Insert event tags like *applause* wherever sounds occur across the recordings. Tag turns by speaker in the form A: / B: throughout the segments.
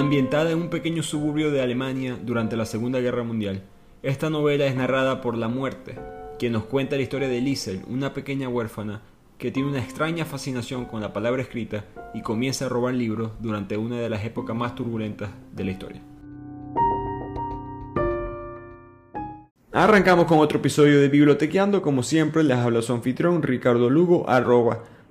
A: Ambientada en un pequeño suburbio de Alemania durante la Segunda Guerra Mundial, esta novela es narrada por La Muerte, quien nos cuenta la historia de Liesel, una pequeña huérfana que tiene una extraña fascinación con la palabra escrita y comienza a robar libros durante una de las épocas más turbulentas de la historia. Arrancamos con otro episodio de Bibliotequeando, como siempre les habla su anfitrión Ricardo Lugo, arroba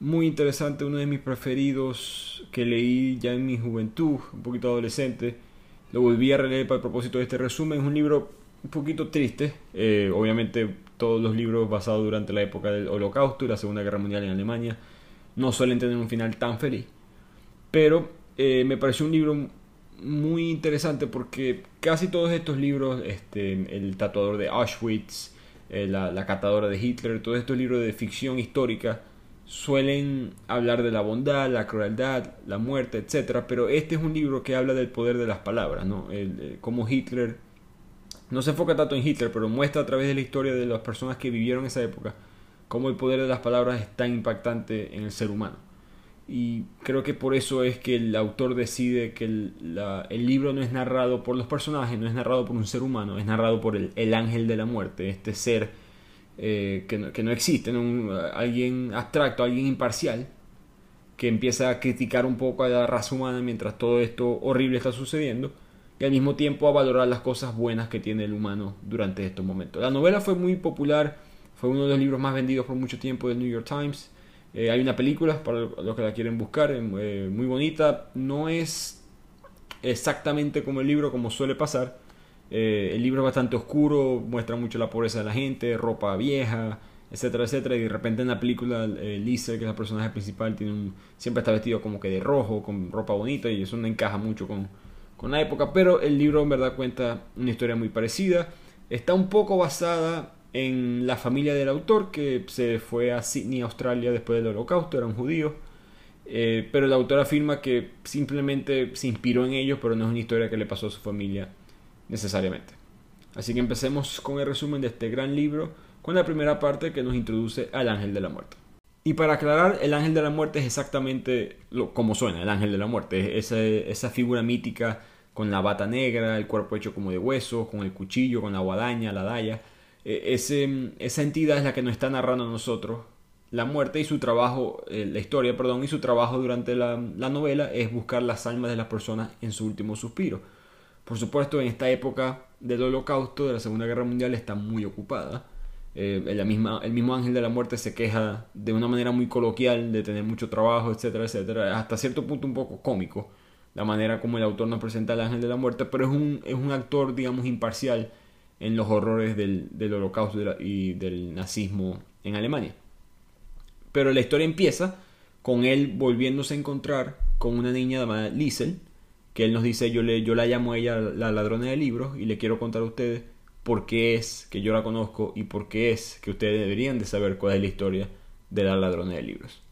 A: muy interesante, uno de mis preferidos que leí ya en mi juventud, un poquito adolescente. Lo volví a releer para el propósito de este resumen. Es un libro un poquito triste. Eh, obviamente todos los libros basados durante la época del Holocausto y la Segunda Guerra Mundial en Alemania no suelen tener un final tan feliz. Pero eh, me pareció un libro muy interesante porque casi todos estos libros, este, El tatuador de Auschwitz, eh, la, la catadora de Hitler, todos estos libros de ficción histórica, suelen hablar de la bondad, la crueldad, la muerte, etc. Pero este es un libro que habla del poder de las palabras, ¿no? El, cómo Hitler no se enfoca tanto en Hitler, pero muestra a través de la historia de las personas que vivieron esa época cómo el poder de las palabras es tan impactante en el ser humano. Y creo que por eso es que el autor decide que el, el libro no es narrado por los personajes, no es narrado por un ser humano, es narrado por el ángel de la muerte, este ser eh, que, no, que, no, existe, alguien abstracto, alguien imparcial, que empieza a criticar un poco a la raza humana mientras todo esto horrible está sucediendo, y al mismo tiempo a valorar las cosas buenas que tiene el humano durante estos momentos. La novela fue muy popular, fue uno de los libros más vendidos por mucho tiempo del New York Times. Eh, hay una película para los que la quieren buscar, eh, muy bonita, no es exactamente como el libro, como suele pasar, eh, el libro es bastante oscuro, muestra mucho la pobreza de la gente, ropa vieja, etcétera, etcétera. Y de repente en la película, eh, Lisa, que es la personaje principal, siempre está vestido como que de rojo, con ropa bonita, y eso no encaja mucho con, con la época. Pero el libro en verdad cuenta una historia muy parecida. Está un poco basada en la familia del autor, que se fue a Sydney, Australia, después del holocausto, era un judío. Eh, pero el autor afirma que simplemente se inspiró en ellos, pero no es una historia que le pasó a su familia necesariamente. Así que empecemos con el resumen de este gran libro, con la primera parte que nos introduce al ángel de la muerte. Y para aclarar, el ángel de la muerte es exactamente lo, como suena, el ángel de la muerte, esa, esa figura mítica con la bata negra, el cuerpo hecho como de huesos, con el cuchillo, con la guadaña, la daya. E, ese, esa entidad es la que nos está narrando a nosotros la muerte y su trabajo, eh, la historia, perdón, y su trabajo durante la, la novela es buscar las almas de las personas en su último suspiro por supuesto, en esta época del holocausto, de la Segunda Guerra Mundial, está muy ocupada. Eh, la misma, el mismo ángel de la muerte se queja de una manera muy coloquial de tener mucho trabajo, etcétera, etcétera. Hasta cierto punto un poco cómico la manera como el autor nos presenta al ángel de la muerte, pero es un, es un actor, digamos, imparcial en los horrores del, del holocausto y del nazismo en Alemania. Pero la historia empieza con él volviéndose a encontrar con una niña llamada Liesel, que él nos dice, yo, le, yo la llamo a ella la ladrona de libros y le quiero contar a ustedes por qué es que yo la conozco y por qué es que ustedes deberían de saber cuál es la historia de la ladrona de libros.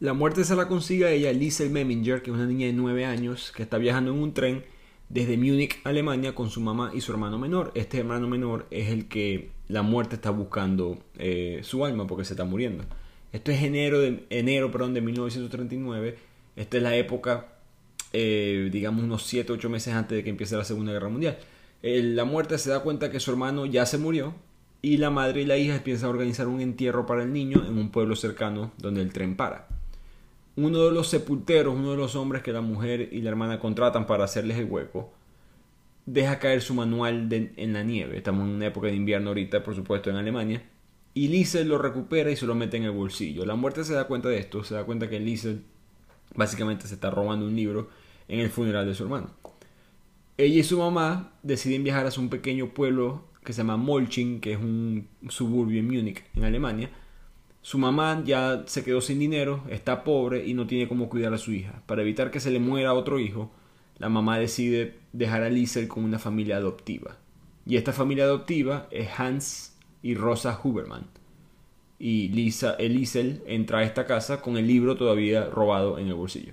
A: La muerte se la consigue a ella Liesel Meminger, que es una niña de 9 años que está viajando en un tren desde Múnich, Alemania, con su mamá y su hermano menor. Este hermano menor es el que la muerte está buscando eh, su alma porque se está muriendo. Esto es enero de, enero, perdón, de 1939. Esta es la época eh, digamos unos 7, 8 meses antes de que empiece la Segunda Guerra Mundial. la muerte se da cuenta que su hermano ya se murió y la madre y la hija empiezan a organizar un entierro para el niño en un pueblo cercano donde el tren para. Uno de los sepulteros, uno de los hombres que la mujer y la hermana contratan para hacerles el hueco, deja caer su manual en la nieve. Estamos en una época de invierno ahorita, por supuesto, en Alemania. Y Liesel lo recupera y se lo mete en el bolsillo. La muerte se da cuenta de esto, se da cuenta que Liesel básicamente se está robando un libro en el funeral de su hermano. Ella y su mamá deciden viajar a un pequeño pueblo que se llama Molching, que es un suburbio en Múnich, en Alemania. Su mamá ya se quedó sin dinero, está pobre y no tiene cómo cuidar a su hija. Para evitar que se le muera otro hijo, la mamá decide dejar a Liesel con una familia adoptiva. Y esta familia adoptiva es Hans y Rosa Huberman. Y Lisa Elisel entra a esta casa con el libro todavía robado en el bolsillo.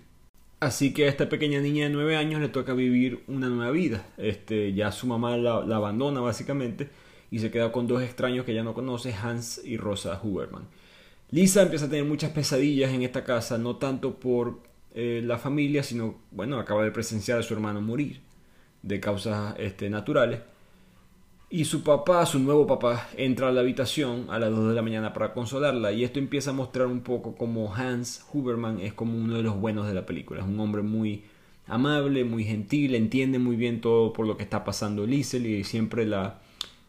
A: Así que a esta pequeña niña de 9 años le toca vivir una nueva vida. Este, ya su mamá la, abandona básicamente y se queda con dos extraños que ya no conoce, Hans y Rosa Huberman. Lisa empieza a tener muchas pesadillas en esta casa, no tanto por eh, la familia, sino, bueno, acaba de presenciar a su hermano morir de causas este, naturales. Y su papá, su nuevo papá, entra a la habitación a las 2 de la mañana para consolarla. Y esto empieza a mostrar un poco como Hans Huberman es como uno de los buenos de la película. Es un hombre muy amable, muy gentil, entiende muy bien todo por lo que está pasando Liesel y siempre la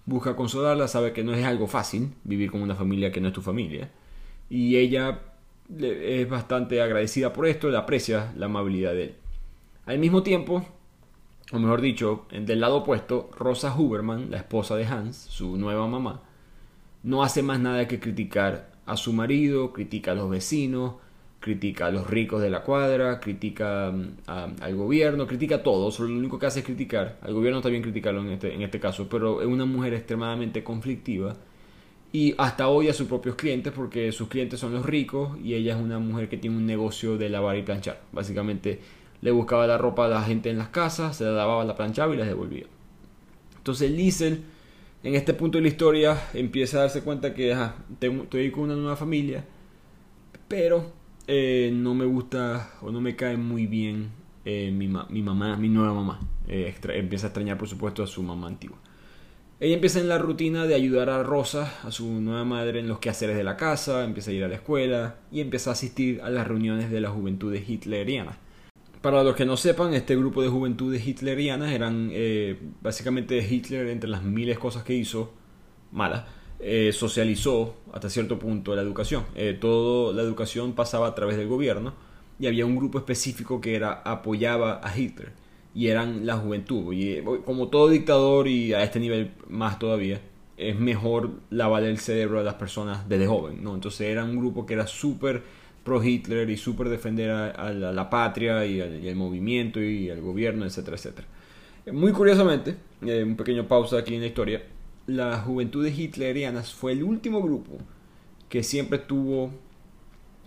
A: busca consolarla. Sabe que no es algo fácil vivir con una familia que no es tu familia. Y ella es bastante agradecida por esto, le aprecia la amabilidad de él. Al mismo tiempo, o mejor dicho, del lado opuesto, Rosa Huberman, la esposa de Hans, su nueva mamá, no hace más nada que criticar a su marido, critica a los vecinos, critica a los ricos de la cuadra, critica mm, al gobierno, critica a todo, solo lo único que hace es criticar, al gobierno también criticarlo en este, en este caso, pero es una mujer extremadamente conflictiva y hasta odia a sus propios clientes porque sus clientes son los ricos y ella es una mujer que tiene un negocio de lavar y planchar, básicamente le buscaba la ropa a la gente en las casas, se la lavaba, la planchaba y las devolvía. Entonces Liesel, en este punto de la historia, empieza a darse cuenta que estoy con una nueva familia, pero eh, no me gusta o no me cae muy bien eh, mi, mamá, mi nueva mamá. Eh, empieza a extrañar, por supuesto, a su mamá antigua. Ella empieza en la rutina de ayudar a Rosa, a su nueva madre, en los quehaceres de la casa, empieza a ir a la escuela y empieza a asistir a las reuniones de la juventud hitleriana. Para los que no sepan, este grupo de juventudes hitlerianas eran eh, básicamente Hitler, entre las miles cosas que hizo malas, eh, socializó hasta cierto punto la educación. Eh, toda la educación pasaba a través del gobierno y había un grupo específico que era apoyaba a Hitler y eran la juventud. Y como todo dictador y a este nivel más todavía, es mejor lavar el cerebro a las personas desde joven, ¿no? Entonces era un grupo que era súper pro-Hitler y súper defender a, la, patria y al, movimiento y al gobierno, etcétera, etcétera. Muy curiosamente, eh, un pequeño pausa aquí en la historia, las juventudes hitlerianas fue el último grupo que siempre estuvo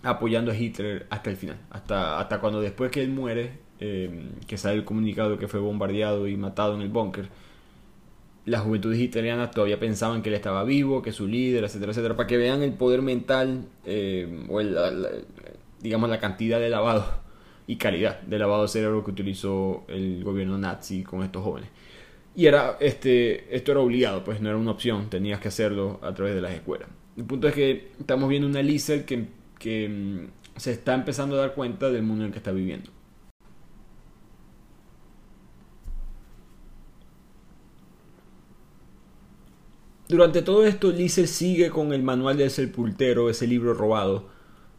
A: apoyando a Hitler hasta el final, hasta, hasta cuando después que él muere, eh, que sale el comunicado que fue bombardeado y matado en el búnker, las juventudes italianas todavía pensaban que él estaba vivo, que su líder, etcétera, etcétera, para que vean el poder mental eh, o digamos la cantidad de lavado y calidad de lavado de cerebro que utilizó el gobierno nazi con estos jóvenes. Y era, este, esto era obligado, pues no era una opción, tenías que hacerlo a través de las escuelas. El punto es que estamos viendo una Liesel que, que mm, se está empezando a dar cuenta del mundo en el que está viviendo. Durante todo esto, Liesel sigue con el manual del sepultero, ese libro robado.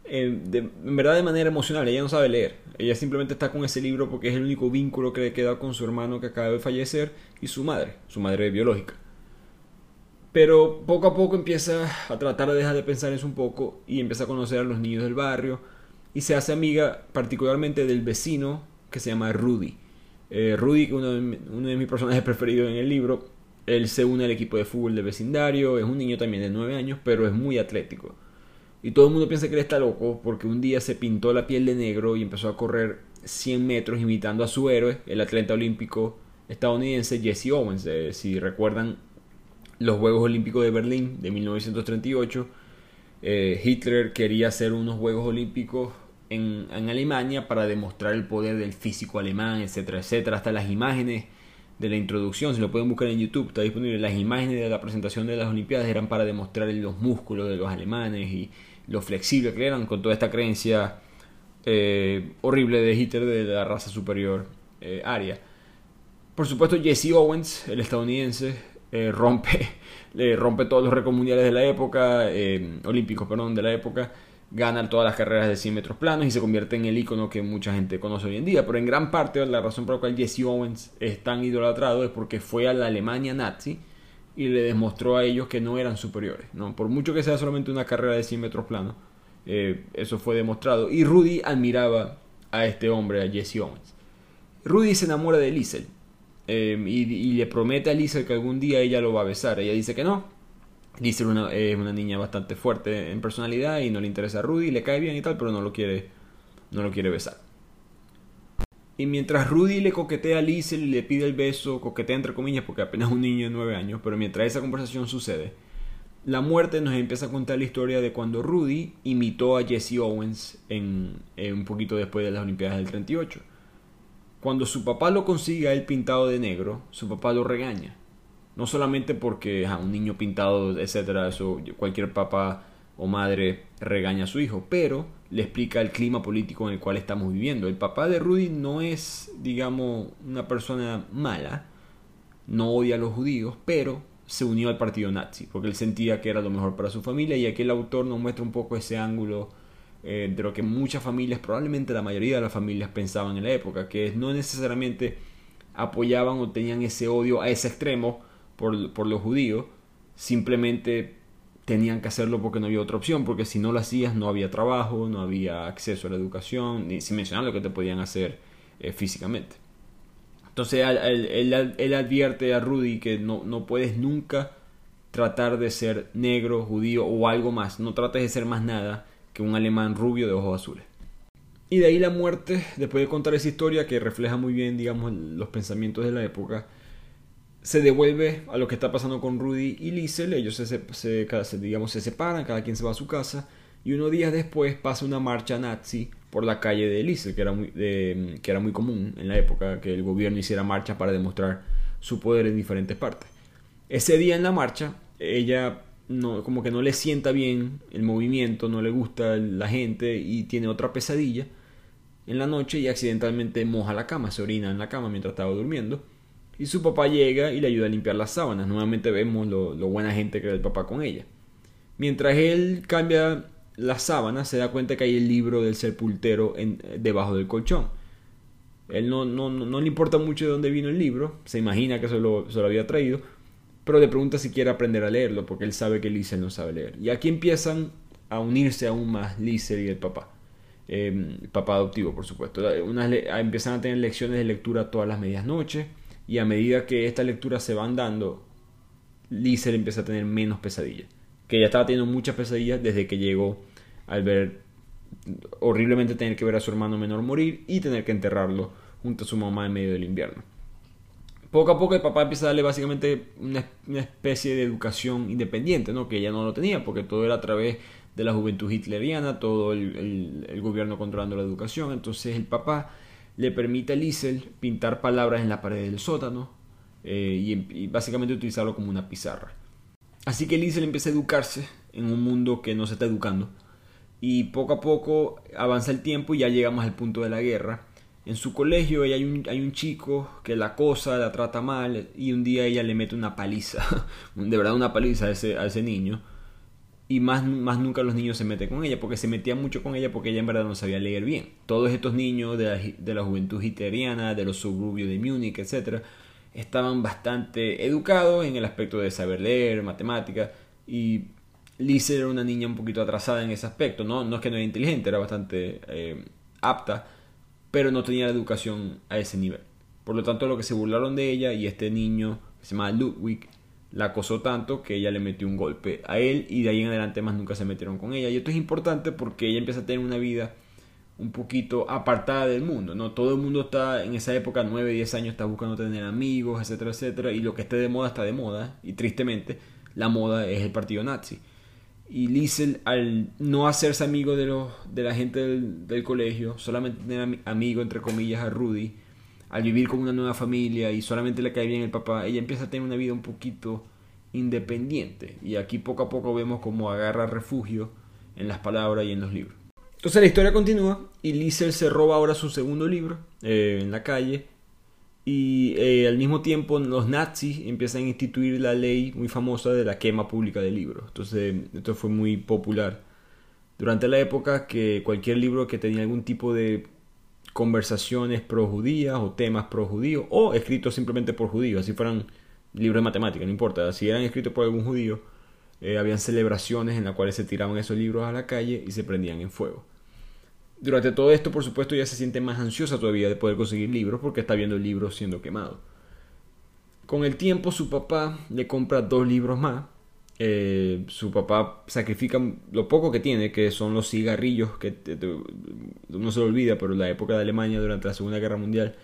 A: Eh, en verdad de manera emocional, ella no sabe leer. Ella simplemente está con ese libro porque es el único vínculo que le queda con su hermano que acaba de fallecer y su madre, su madre biológica. Pero poco a poco empieza a tratar de dejar de pensar eso un poco y empieza a conocer a los niños del barrio y se hace amiga particularmente del vecino que se llama Rudy. Eh, Rudy, uno uno de mis personajes preferidos en el libro, él se une al equipo de fútbol del vecindario, es un niño también de 9 años, pero es muy atlético. Y todo el mundo piensa que él está loco porque un día se pintó la piel de negro y empezó a correr 100 metros imitando a su héroe, el atleta olímpico estadounidense Jesse Owens. Eh, si recuerdan los Juegos Olímpicos de Berlín de 1938, eh, Hitler quería hacer unos Juegos Olímpicos en, en, Alemania para demostrar el poder del físico alemán, etcétera, etcétera. Hasta las imágenes de la introducción, si lo pueden buscar en YouTube, está disponible. Las imágenes de la presentación de las Olimpiadas eran para demostrar los músculos de los alemanes y lo flexible que eran con toda esta creencia eh, horrible de Hitler de la raza superior eh, aria. Por supuesto, Jesse Owens, el estadounidense, eh, rompe, *laughs* rompe todos los récords mundiales de la época, olímpicos, perdón, de la época gana todas las carreras de 100 metros planos y se convierte en el icono que mucha gente conoce hoy en día. Pero en gran parte la razón por la cual Jesse Owens es tan idolatrado es porque fue a la Alemania nazi y le demostró a ellos que no eran superiores. ¿no? Por mucho que sea solamente una carrera de 100 metros planos, eh, eso fue demostrado. Y Rudy admiraba a este hombre, a Jesse Owens. Rudy se enamora de Liesel. em, y, le promete a Lisa que algún día ella lo va a besar. Ella dice que no. Lisa es una, es una niña bastante fuerte en personalidad y no le interesa a Rudy, le cae bien y tal, pero no lo quiere, no lo quiere besar. Y mientras Rudy le coquetea a Liesel y le pide el beso, coquetea entre comillas porque apenas es un niño de 9 años, pero mientras esa conversación sucede, la muerte nos empieza a contar la historia de cuando Rudy imitó a Jesse Owens en, un poquito después de las Olimpiadas del 38. Cuando su papá lo consigue a él pintado de negro, su papá lo regaña. No solamente porque a un niño pintado, etcétera, eso cualquier papá o madre regaña a su hijo, pero le explica el clima político en el cual estamos viviendo. El papá de Rudy no es, digamos, una persona mala, no odia a los judíos, pero se unió al partido nazi, porque él sentía que era lo mejor para su familia y aquí el autor nos muestra un poco ese ángulo eh, de lo que muchas familias, probablemente la mayoría de las familias pensaban en la época, que no necesariamente apoyaban o tenían ese odio a ese extremo por, los judíos, simplemente tenían que hacerlo porque no había otra opción, porque si no lo hacías no había trabajo, no había acceso a la educación, ni sin mencionar lo que te podían hacer eh, físicamente. Entonces él, advierte a Rudy que no, no puedes nunca tratar de ser negro, judío o algo más, no trates de ser más nada que un alemán rubio de ojos azules. Y de ahí la muerte, después de contar esa historia que refleja muy bien, digamos, los pensamientos de la época, se devuelve a lo que está pasando con Rudy y Liesel. Ellos se, se, digamos, se separan, cada quien se va a su casa. Y unos días después pasa una marcha nazi por la calle de Liesel, que era, muy, que era muy común en la época que el gobierno hiciera marcha para demostrar su poder en diferentes partes. Ese día en la marcha, ella no, como que no le sienta bien el movimiento, no le gusta la gente y tiene otra pesadilla en la noche y accidentalmente moja la cama, se orina en la cama mientras estaba durmiendo y su papá llega y le ayuda a limpiar las sábanas. Nuevamente vemos lo, buena gente que era el papá con ella. Mientras él cambia las sábanas, se da cuenta que hay el libro del sepultero en, debajo del colchón. Él no, no, no, le importa mucho de dónde vino el libro, se imagina que se lo, lo había traído, pero le pregunta si quiere aprender a leerlo, porque él sabe que Liesel no sabe leer. Y aquí empiezan a unirse aún más Liesel y el papá. Eh, papá adoptivo, por supuesto. empiezan a tener lecciones de lectura todas las medias noches y a medida que estas lecturas se van dando, Liesel empieza a tener menos pesadillas. Que ella estaba teniendo muchas pesadillas desde que llegó al ver horriblemente tener que ver a su hermano menor morir y tener que enterrarlo junto a su mamá en medio del invierno. Poco a poco el papá empieza a darle básicamente una, especie de educación independiente, ¿no? que ella no lo tenía, porque todo era a través de la juventud hitleriana, todo el, el gobierno controlando la educación. Entonces el papá le permite a Liesel pintar palabras en la pared del sótano eh, y, básicamente utilizarlo como una pizarra. Así que Liesel empieza a educarse en un mundo que no se está educando y poco a poco avanza el tiempo y ya llegamos al punto de la guerra. En su colegio hay un, hay un chico que la acosa, la trata mal y un día ella le mete una paliza, *laughs* de verdad una paliza a ese, a ese niño y más, más nunca los niños se meten con ella, porque se metían mucho con ella porque ella en verdad no sabía leer bien. Todos estos niños de la, de la juventud hitleriana, de los suburbios de Múnich, etc., estaban bastante educados en el aspecto de saber leer, matemáticas, y Lisa era una niña un poquito atrasada en ese aspecto, no, no es que no era inteligente, era bastante eh, apta, pero no tenía la educación a ese nivel. Por lo tanto, lo que se burlaron de ella y este niño, que se llama Ludwig, la acosó tanto que ella le metió un golpe a él y de ahí en adelante más nunca se metieron con ella. Y esto es importante porque ella empieza a tener una vida un poquito apartada del mundo, ¿no? Todo el mundo está en esa época, 9, 10 años, está buscando tener amigos, etcétera, etcétera, y lo que esté de moda está de moda, y tristemente la moda es el partido nazi. Y Liesel, al no hacerse amigo de, los, de la gente del, del colegio, solamente tener amigo, entre comillas, a Rudy, al vivir con una nueva familia y solamente le cae bien el papá, ella empieza a tener una vida un poquito independiente. Y aquí poco a poco vemos cómo agarra refugio en las palabras y en los libros. Entonces la historia continúa y Liesel se roba ahora su segundo libro eh, en la calle y eh, al mismo tiempo los nazis empiezan a instituir la ley muy famosa de la quema pública de libros. Entonces esto fue muy popular durante la época que cualquier libro que tenía algún tipo de conversaciones pro judías o temas pro judíos o escritos simplemente por judíos, así fueran libros de matemática, no importa, si eran escritos por algún judío, eh, habían celebraciones en las cuales se tiraban esos libros a la calle y se prendían en fuego. Durante todo esto, por supuesto, ya se siente más ansiosa todavía de poder conseguir libros porque está viendo el libro siendo quemado. Con el tiempo su papá le compra dos libros más. Eh, su papá sacrifica lo poco que tiene, que son los cigarrillos, que no se lo olvida, pero en la época de Alemania durante la Segunda Guerra Mundial,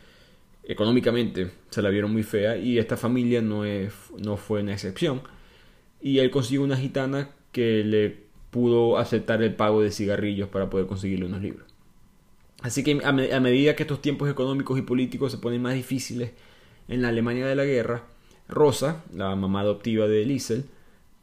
A: económicamente se la vieron muy fea y esta familia no, es, no fue una excepción. Y él consigue una gitana que le pudo aceptar el pago de cigarrillos para poder conseguirle unos libros. Así que a, medida que estos tiempos económicos y políticos se ponen más difíciles en la Alemania de la guerra, Rosa, la mamá adoptiva de Liesel,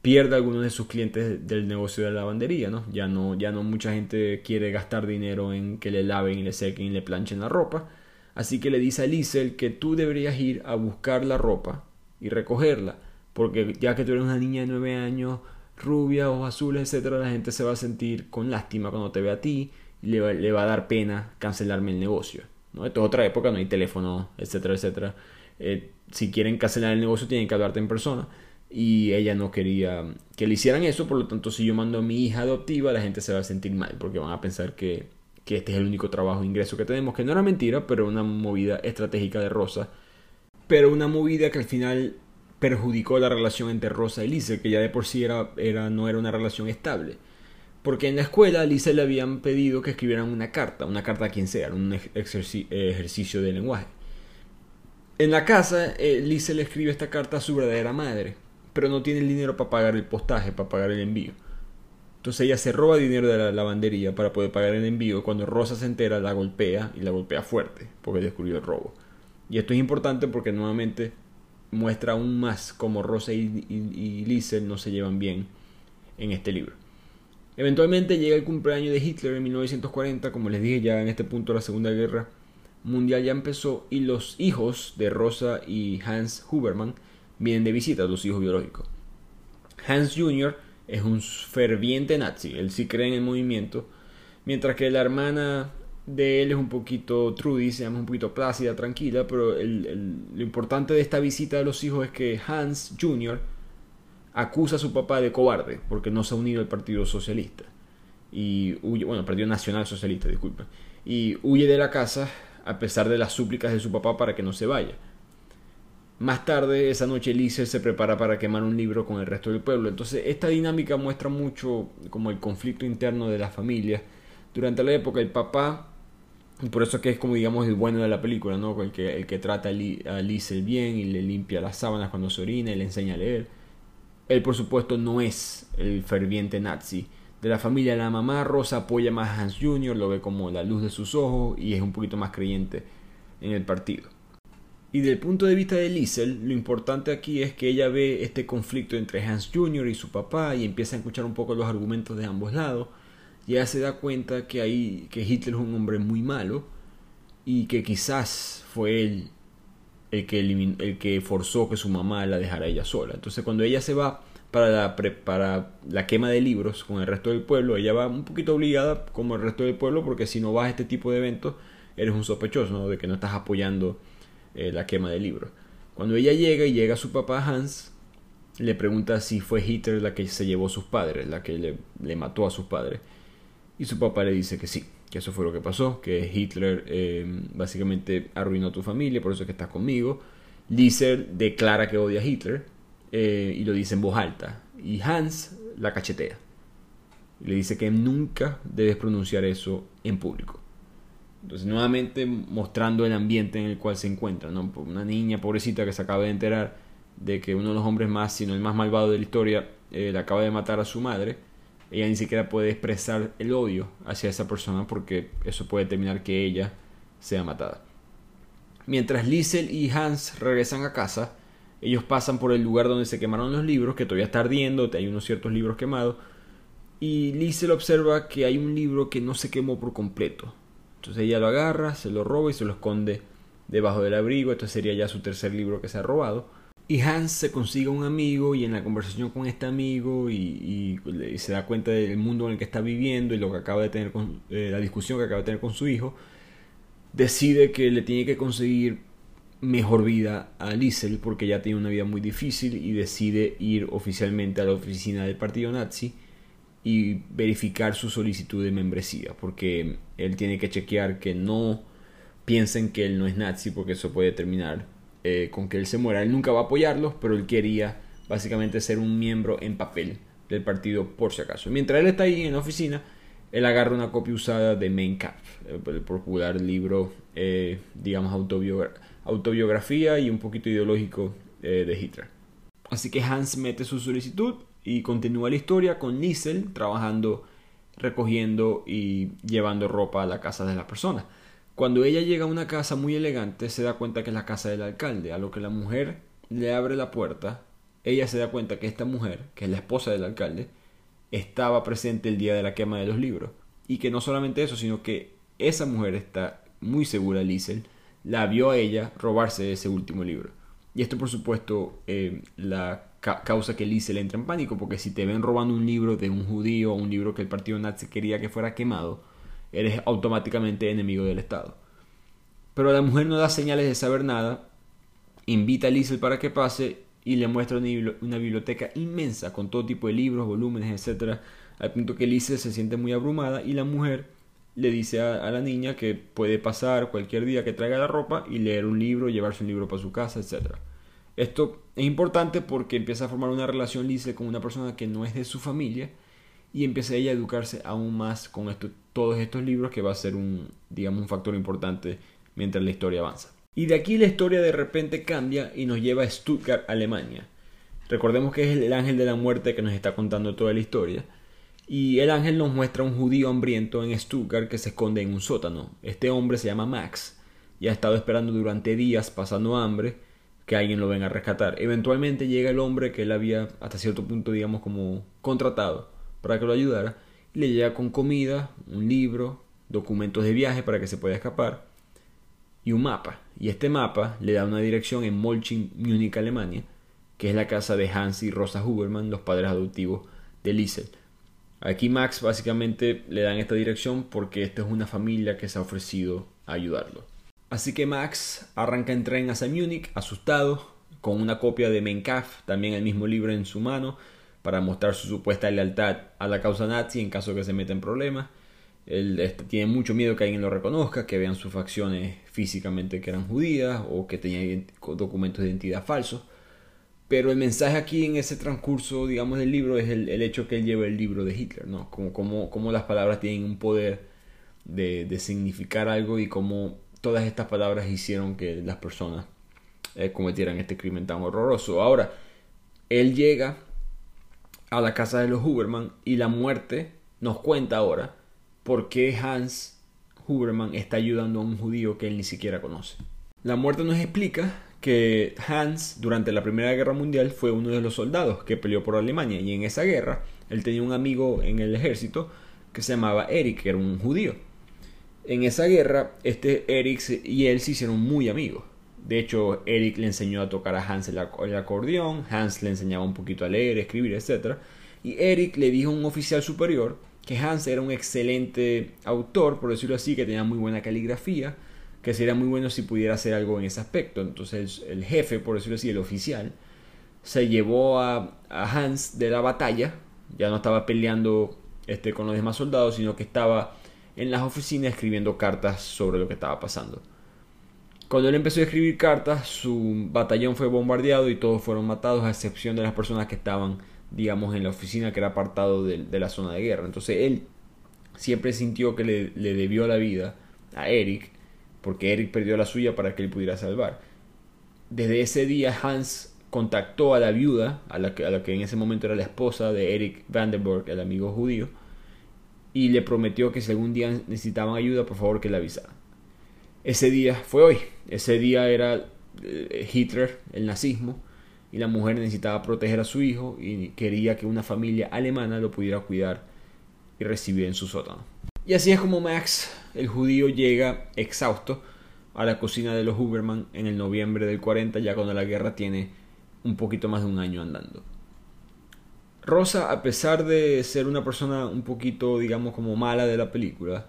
A: pierde algunos de sus clientes del negocio de la lavandería, ¿no? Ya no, ya no mucha gente quiere gastar dinero en que le laven y le sequen y le planchen la ropa. Así que le dice a Liesel que tú deberías ir a buscar la ropa y recogerla. Porque ya que tú eres una niña de 9 años, rubia, ojos azules, etcétera, la gente se va a sentir con lástima cuando te ve a ti y le va, le va a dar pena cancelarme el negocio. ¿no? Esto es otra época, no hay teléfono, etcétera, etcétera. Eh, si quieren cancelar el negocio tienen que hablarte en persona y ella no quería que le hicieran eso, por lo tanto si yo mando a mi hija adoptiva la gente se va a sentir mal porque van a pensar que, que este es el único trabajo ingreso que tenemos, que no era mentira, pero una movida estratégica de Rosa, pero una movida que al final perjudicó la relación entre Rosa y Lisa, que ya de por sí era, era, no era una relación estable. Porque en la escuela a Lisa le habían pedido que escribieran una carta, una carta a quien sea, un ejercicio de lenguaje. En la casa, eh, Lisa le escribe esta carta a su verdadera madre, pero no tiene el dinero para pagar el postaje, para pagar el envío. Entonces ella se roba dinero de la lavandería para poder pagar el envío. Cuando Rosa se entera, la golpea y la golpea fuerte, porque descubrió el robo. Y esto es importante porque nuevamente muestra aún más cómo Rosa y, y, no se llevan bien en este libro. Eventualmente llega el cumpleaños de Hitler en 1940, como les dije ya en este punto la Segunda Guerra Mundial ya empezó y los hijos de Rosa y Hans Huberman vienen de visita, los hijos biológicos. Hans Jr. es un ferviente nazi, él sí cree en el movimiento, mientras que la hermana de él es un poquito Trudy, se llama un poquito plácida, tranquila, pero lo importante de esta visita de los hijos es que Hans Jr. acusa a su papá de cobarde porque no se ha unido al Partido Socialista. Y huye, bueno, Partido Nacional Socialista, disculpen. Y huye de la casa a pesar de las súplicas de su papá para que no se vaya. Más tarde, esa noche, Elise se prepara para quemar un libro con el resto del pueblo. Entonces, esta dinámica muestra mucho como el conflicto interno de la familia. Durante la época, el papá y por eso que es como digamos el bueno de la película, ¿no? El que, el que trata a Liz el bien y le limpia las sábanas cuando se orina y le enseña a leer. Él por supuesto no es el ferviente nazi. De la familia la mamá Rosa apoya más a Hans Jr., lo ve como la luz de sus ojos y es un poquito más creyente en el partido. Y del punto de vista de Liesel, lo importante aquí es que ella ve este conflicto entre Hans Jr. y su papá y empieza a escuchar un poco los argumentos de ambos lados ya se da cuenta que, hay, que Hitler es un hombre muy malo y que quizás fue él el que, el que forzó que su mamá la dejara ella sola. Entonces cuando ella se va para la, para la quema de libros con el resto del pueblo, ella va un poquito obligada como el resto del pueblo porque si no vas a este tipo de eventos eres un sospechoso de que no estás apoyando eh, la quema de libros. Cuando ella llega y llega su papá Hans, le pregunta si fue Hitler la que se llevó a sus padres, la que le, mató a sus padres. Y su papá le dice que sí, que eso fue lo que pasó, que Hitler eh, básicamente arruinó tu familia, por eso es que estás conmigo. Liesel declara que odia a Hitler eh, y lo dice en voz alta. Y Hans la cachetea. Le dice que nunca debes pronunciar eso en público. Entonces, nuevamente mostrando el ambiente en el cual se encuentra. ¿no? Una niña pobrecita que se acaba de enterar de que uno de los hombres más, sino el más malvado de la historia, eh, le acaba de matar a su madre ella ni siquiera puede expresar el odio hacia esa persona porque eso puede terminar que ella sea matada. Mientras Liesel y Hans regresan a casa, ellos pasan por el lugar donde se quemaron los libros, que todavía está ardiendo, hay unos ciertos libros quemados, y Liesel observa que hay un libro que no se quemó por completo. Entonces ella lo agarra, se lo roba y se lo esconde debajo del abrigo. Esto sería ya su tercer libro que se ha robado. Y Hans se consigue un amigo y en la conversación con este amigo y, se da cuenta del mundo en el que está viviendo y lo que acaba de tener con, eh, la discusión que acaba de tener con su hijo, decide que le tiene que conseguir mejor vida a Liesel porque ya tiene una vida muy difícil y decide ir oficialmente a la oficina del partido nazi y verificar su solicitud de membresía porque él tiene que chequear que no piensen que él no es nazi porque eso puede terminar eh, con que él se muera. Él nunca va a apoyarlos, pero él quería básicamente ser un miembro en papel del partido por si acaso. Mientras él está ahí en la oficina, él agarra una copia usada de Mein Kampf, el popular libro, eh, digamos, autobiografía y un poquito ideológico eh, de Hitler. Así que Hans mete su solicitud y continúa la historia con Liesel trabajando, recogiendo y llevando ropa a la casa de las personas. Cuando ella llega a una casa muy elegante, se da cuenta que es la casa del alcalde, a lo que la mujer le abre la puerta. Ella se da cuenta que esta mujer, que es la esposa del alcalde, estaba presente el día de la quema de los libros. Y que no solamente eso, sino que esa mujer está muy segura, Liesel, la vio a ella robarse ese último libro. Y esto, por supuesto, eh, la causa que Liesel entra en pánico, porque si te ven robando un libro de un judío o un libro que el partido nazi quería que fuera quemado, eres automáticamente enemigo del Estado. Pero la mujer no da señales de saber nada, invita a Liesel para que pase y le muestra una biblioteca inmensa con todo tipo de libros, volúmenes, etc. Al punto que Liesel se siente muy abrumada y la mujer le dice a, la niña que puede pasar cualquier día que traiga la ropa y leer un libro, llevarse un libro para su casa, etc. Esto es importante porque empieza a formar una relación Liesel con una persona que no es de su familia y empieza ella a educarse aún más con todos estos libros que va a ser un, digamos, un factor importante mientras la historia avanza. Y de aquí la historia de repente cambia y nos lleva a Stuttgart, Alemania. Recordemos que es el ángel de la muerte que nos está contando toda la historia. Y el ángel nos muestra un judío hambriento en Stuttgart que se esconde en un sótano. Este hombre se llama Max y ha estado esperando durante días, pasando hambre, que alguien lo venga a rescatar. Eventualmente llega el hombre que él había hasta cierto punto, digamos, como contratado para que lo ayudara. le llega con comida, un libro, documentos de viaje para que se pueda escapar y un mapa. Y este mapa le da una dirección en Molching, Múnich, Alemania, que es la casa de Hans y Rosa Huberman, los padres adoptivos de Liesel. Aquí Max básicamente le dan esta dirección porque esta es una familia que se ha ofrecido a ayudarlo. Así que Max arranca en tren hacia Múnich, asustado, con una copia de Menkaf, también el mismo libro en su mano, para mostrar su supuesta lealtad a la causa nazi en caso que se meta en problemas. Él este, tiene mucho miedo que alguien lo reconozca, que vean sus facciones físicamente que eran judías o que tenían documentos de identidad falsos. Pero el mensaje aquí en ese transcurso, digamos, del libro es el, hecho que él lleva el libro de Hitler, ¿no? Como las palabras tienen un poder de, de, significar algo y cómo todas estas palabras hicieron que las personas eh, cometieran este crimen tan horroroso. Ahora, él llega a la casa de los Huberman y la muerte nos cuenta ahora por qué Hans Huberman está ayudando a un judío que él ni siquiera conoce. La muerte nos explica que Hans durante la Primera Guerra Mundial fue uno de los soldados que peleó por Alemania y en esa guerra él tenía un amigo en el ejército que se llamaba Eric, que era un judío. En esa guerra, este Eric y él se hicieron muy amigos. De hecho, Eric le enseñó a tocar a Hans el, acordeón, Hans le enseñaba un poquito a leer, escribir, etc. Y Eric le dijo a un oficial superior que Hans era un excelente autor, por decirlo así, que tenía muy buena caligrafía, que sería muy bueno si pudiera hacer algo en ese aspecto. Entonces el, jefe, por decirlo así, el oficial, se llevó a, Hans de la batalla, ya no estaba peleando este, con los demás soldados, sino que estaba en las oficinas escribiendo cartas sobre lo que estaba pasando. Cuando él empezó a escribir cartas, su batallón fue bombardeado y todos fueron matados, a excepción de las personas que estaban, digamos, en la oficina que era apartado de, la zona de guerra. Entonces él siempre sintió que le, debió la vida a Eric, porque Eric perdió la suya para que él pudiera salvar. Desde ese día Hans contactó a la viuda, a la que, a la que en ese momento era la esposa de Eric Vandenberg, el amigo judío, y le prometió que si algún día necesitaban ayuda, por favor que le avisara ese día fue hoy. Ese día era eh, Hitler, el nazismo, y la mujer necesitaba proteger a su hijo y quería que una familia alemana lo pudiera cuidar y recibir en su sótano. Y así es como Max, el judío, llega exhausto a la cocina de los Huberman en el noviembre del 40, ya cuando la guerra tiene un poquito más de un año andando. Rosa, a pesar de ser una persona un poquito, digamos, como mala de la película,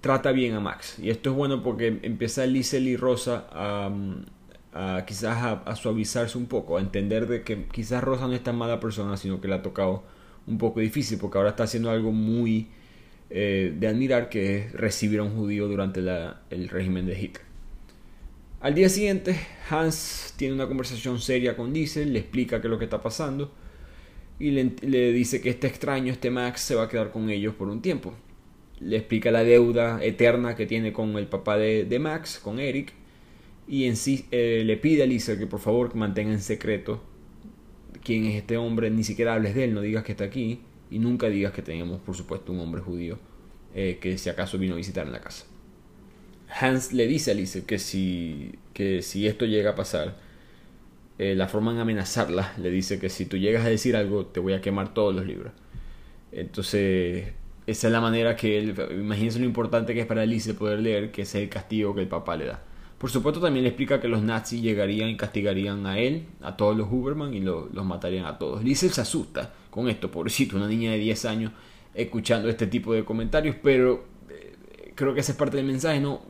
A: trata bien a Max. Y esto es bueno porque empieza Liesel y Rosa a, quizás a, suavizarse un poco, a entender de que quizás Rosa no es tan mala persona, sino que le ha tocado un poco difícil, porque ahora está haciendo algo muy eh, de admirar, que es recibir a un judío durante el régimen de Hitler. Al día siguiente, Hans tiene una conversación seria con Liesel, le explica qué es lo que está pasando y le, dice que este extraño, este Max, se va a quedar con ellos por un tiempo. Le explica la deuda eterna que tiene con el papá de, Max, con Eric, y en sí eh, le pide a Lisa que por favor mantenga en secreto quién es este hombre, ni siquiera hables de él, no digas que está aquí, y nunca digas que tenemos, por supuesto, un hombre judío eh, que si acaso vino a visitar en la casa. Hans le dice a Lisa que si, que si esto llega a pasar, eh, la forma en amenazarla, le dice que si tú llegas a decir algo, te voy a quemar todos los libros. Entonces, esa es la manera que él, imagínense lo importante que es para Alice poder leer, que es el castigo que el papá le da. Por supuesto, también le explica que los nazis llegarían y castigarían a él, a todos los Huberman y los matarían a todos. Liesel se asusta con esto, pobrecito, una niña de 10 años escuchando este tipo de comentarios, pero eh, creo que esa es parte del mensaje, ¿no?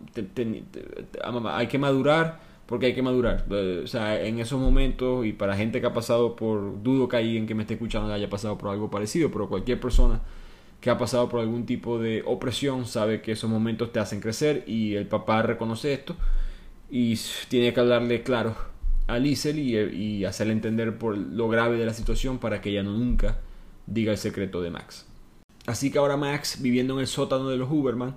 A: hay que madurar porque hay que madurar. Eh, o sea, en esos momentos y para gente que ha pasado por, dudo que alguien que me esté escuchando haya pasado por algo parecido, pero cualquier persona que ha pasado por algún tipo de opresión sabe que esos momentos te hacen crecer y el papá reconoce esto y tiene que hablarle claro a Liesel y, y hacerle entender por lo grave de la situación para que ella no nunca diga el secreto de Max. Así que ahora Max, viviendo en el sótano de los Huberman,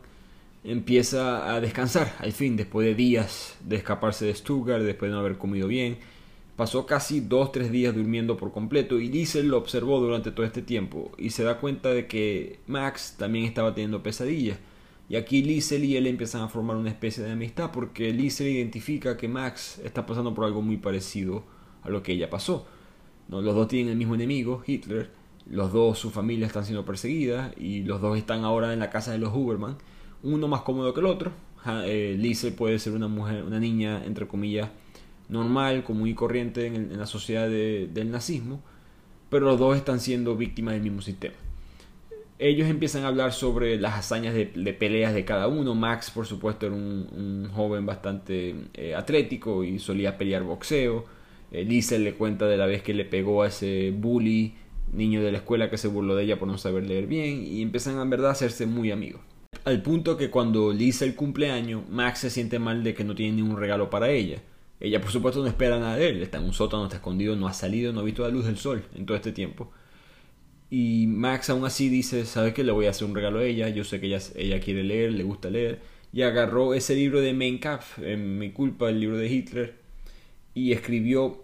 A: empieza a descansar al fin, después de días de escaparse de Stuttgart, después de no haber comido bien. Pasó casi dos tres días durmiendo por completo y Liesel lo observó durante todo este tiempo y se da cuenta de que Max también estaba teniendo pesadillas. Y aquí Liesel y él empiezan a formar una especie de amistad porque Liesel identifica que Max está pasando por algo muy parecido a lo que ella pasó. ¿No? Los dos tienen el mismo enemigo, Hitler. Los dos, su familia están siendo perseguidas y los dos están ahora en la casa de los Huberman uno más cómodo que el otro. Eh, Lise puede ser una mujer, una niña, entre comillas, normal, común y corriente en, la sociedad del nazismo, pero los dos están siendo víctimas del mismo sistema. Ellos empiezan a hablar sobre las hazañas de, peleas de cada uno. Max, por supuesto, era un, joven bastante eh, atlético y solía pelear boxeo. Eh, Lise le cuenta de la vez que le pegó a ese bully, niño de la escuela que se burló de ella por no saber leer bien, y empiezan en verdad a hacerse muy amigos. Al punto que cuando Lisa el cumpleaños, Max se siente mal de que no tiene ningún regalo para ella. Ella por supuesto no espera nada de él, está en un sótano, está escondido, no ha salido, no ha visto la luz del sol en todo este tiempo. Y Max aún así dice, ¿sabes qué? Le voy a hacer un regalo a ella, yo sé que ella, ella quiere leer, le gusta leer. Y agarró ese libro de Mein Kampf, en mi culpa, el libro de Hitler, y escribió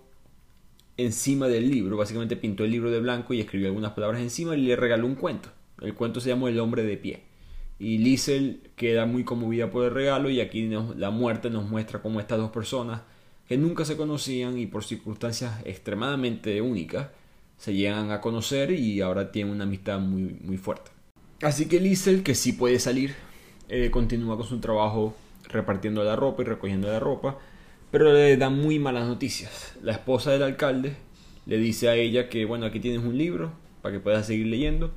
A: encima del libro, básicamente pintó el libro de blanco y escribió algunas palabras encima y le regaló un cuento. El cuento se llamó El hombre de pie y Liesel queda muy conmovida por el regalo y aquí la muerte nos muestra cómo estas dos personas que nunca se conocían y por circunstancias extremadamente únicas se llegan a conocer y ahora tienen una amistad muy, muy fuerte. Así que Liesel, que sí puede salir, eh, continúa con su trabajo repartiendo la ropa y recogiendo la ropa, pero le da muy malas noticias. La esposa del alcalde le dice a ella que, bueno, aquí tienes un libro para que puedas seguir leyendo,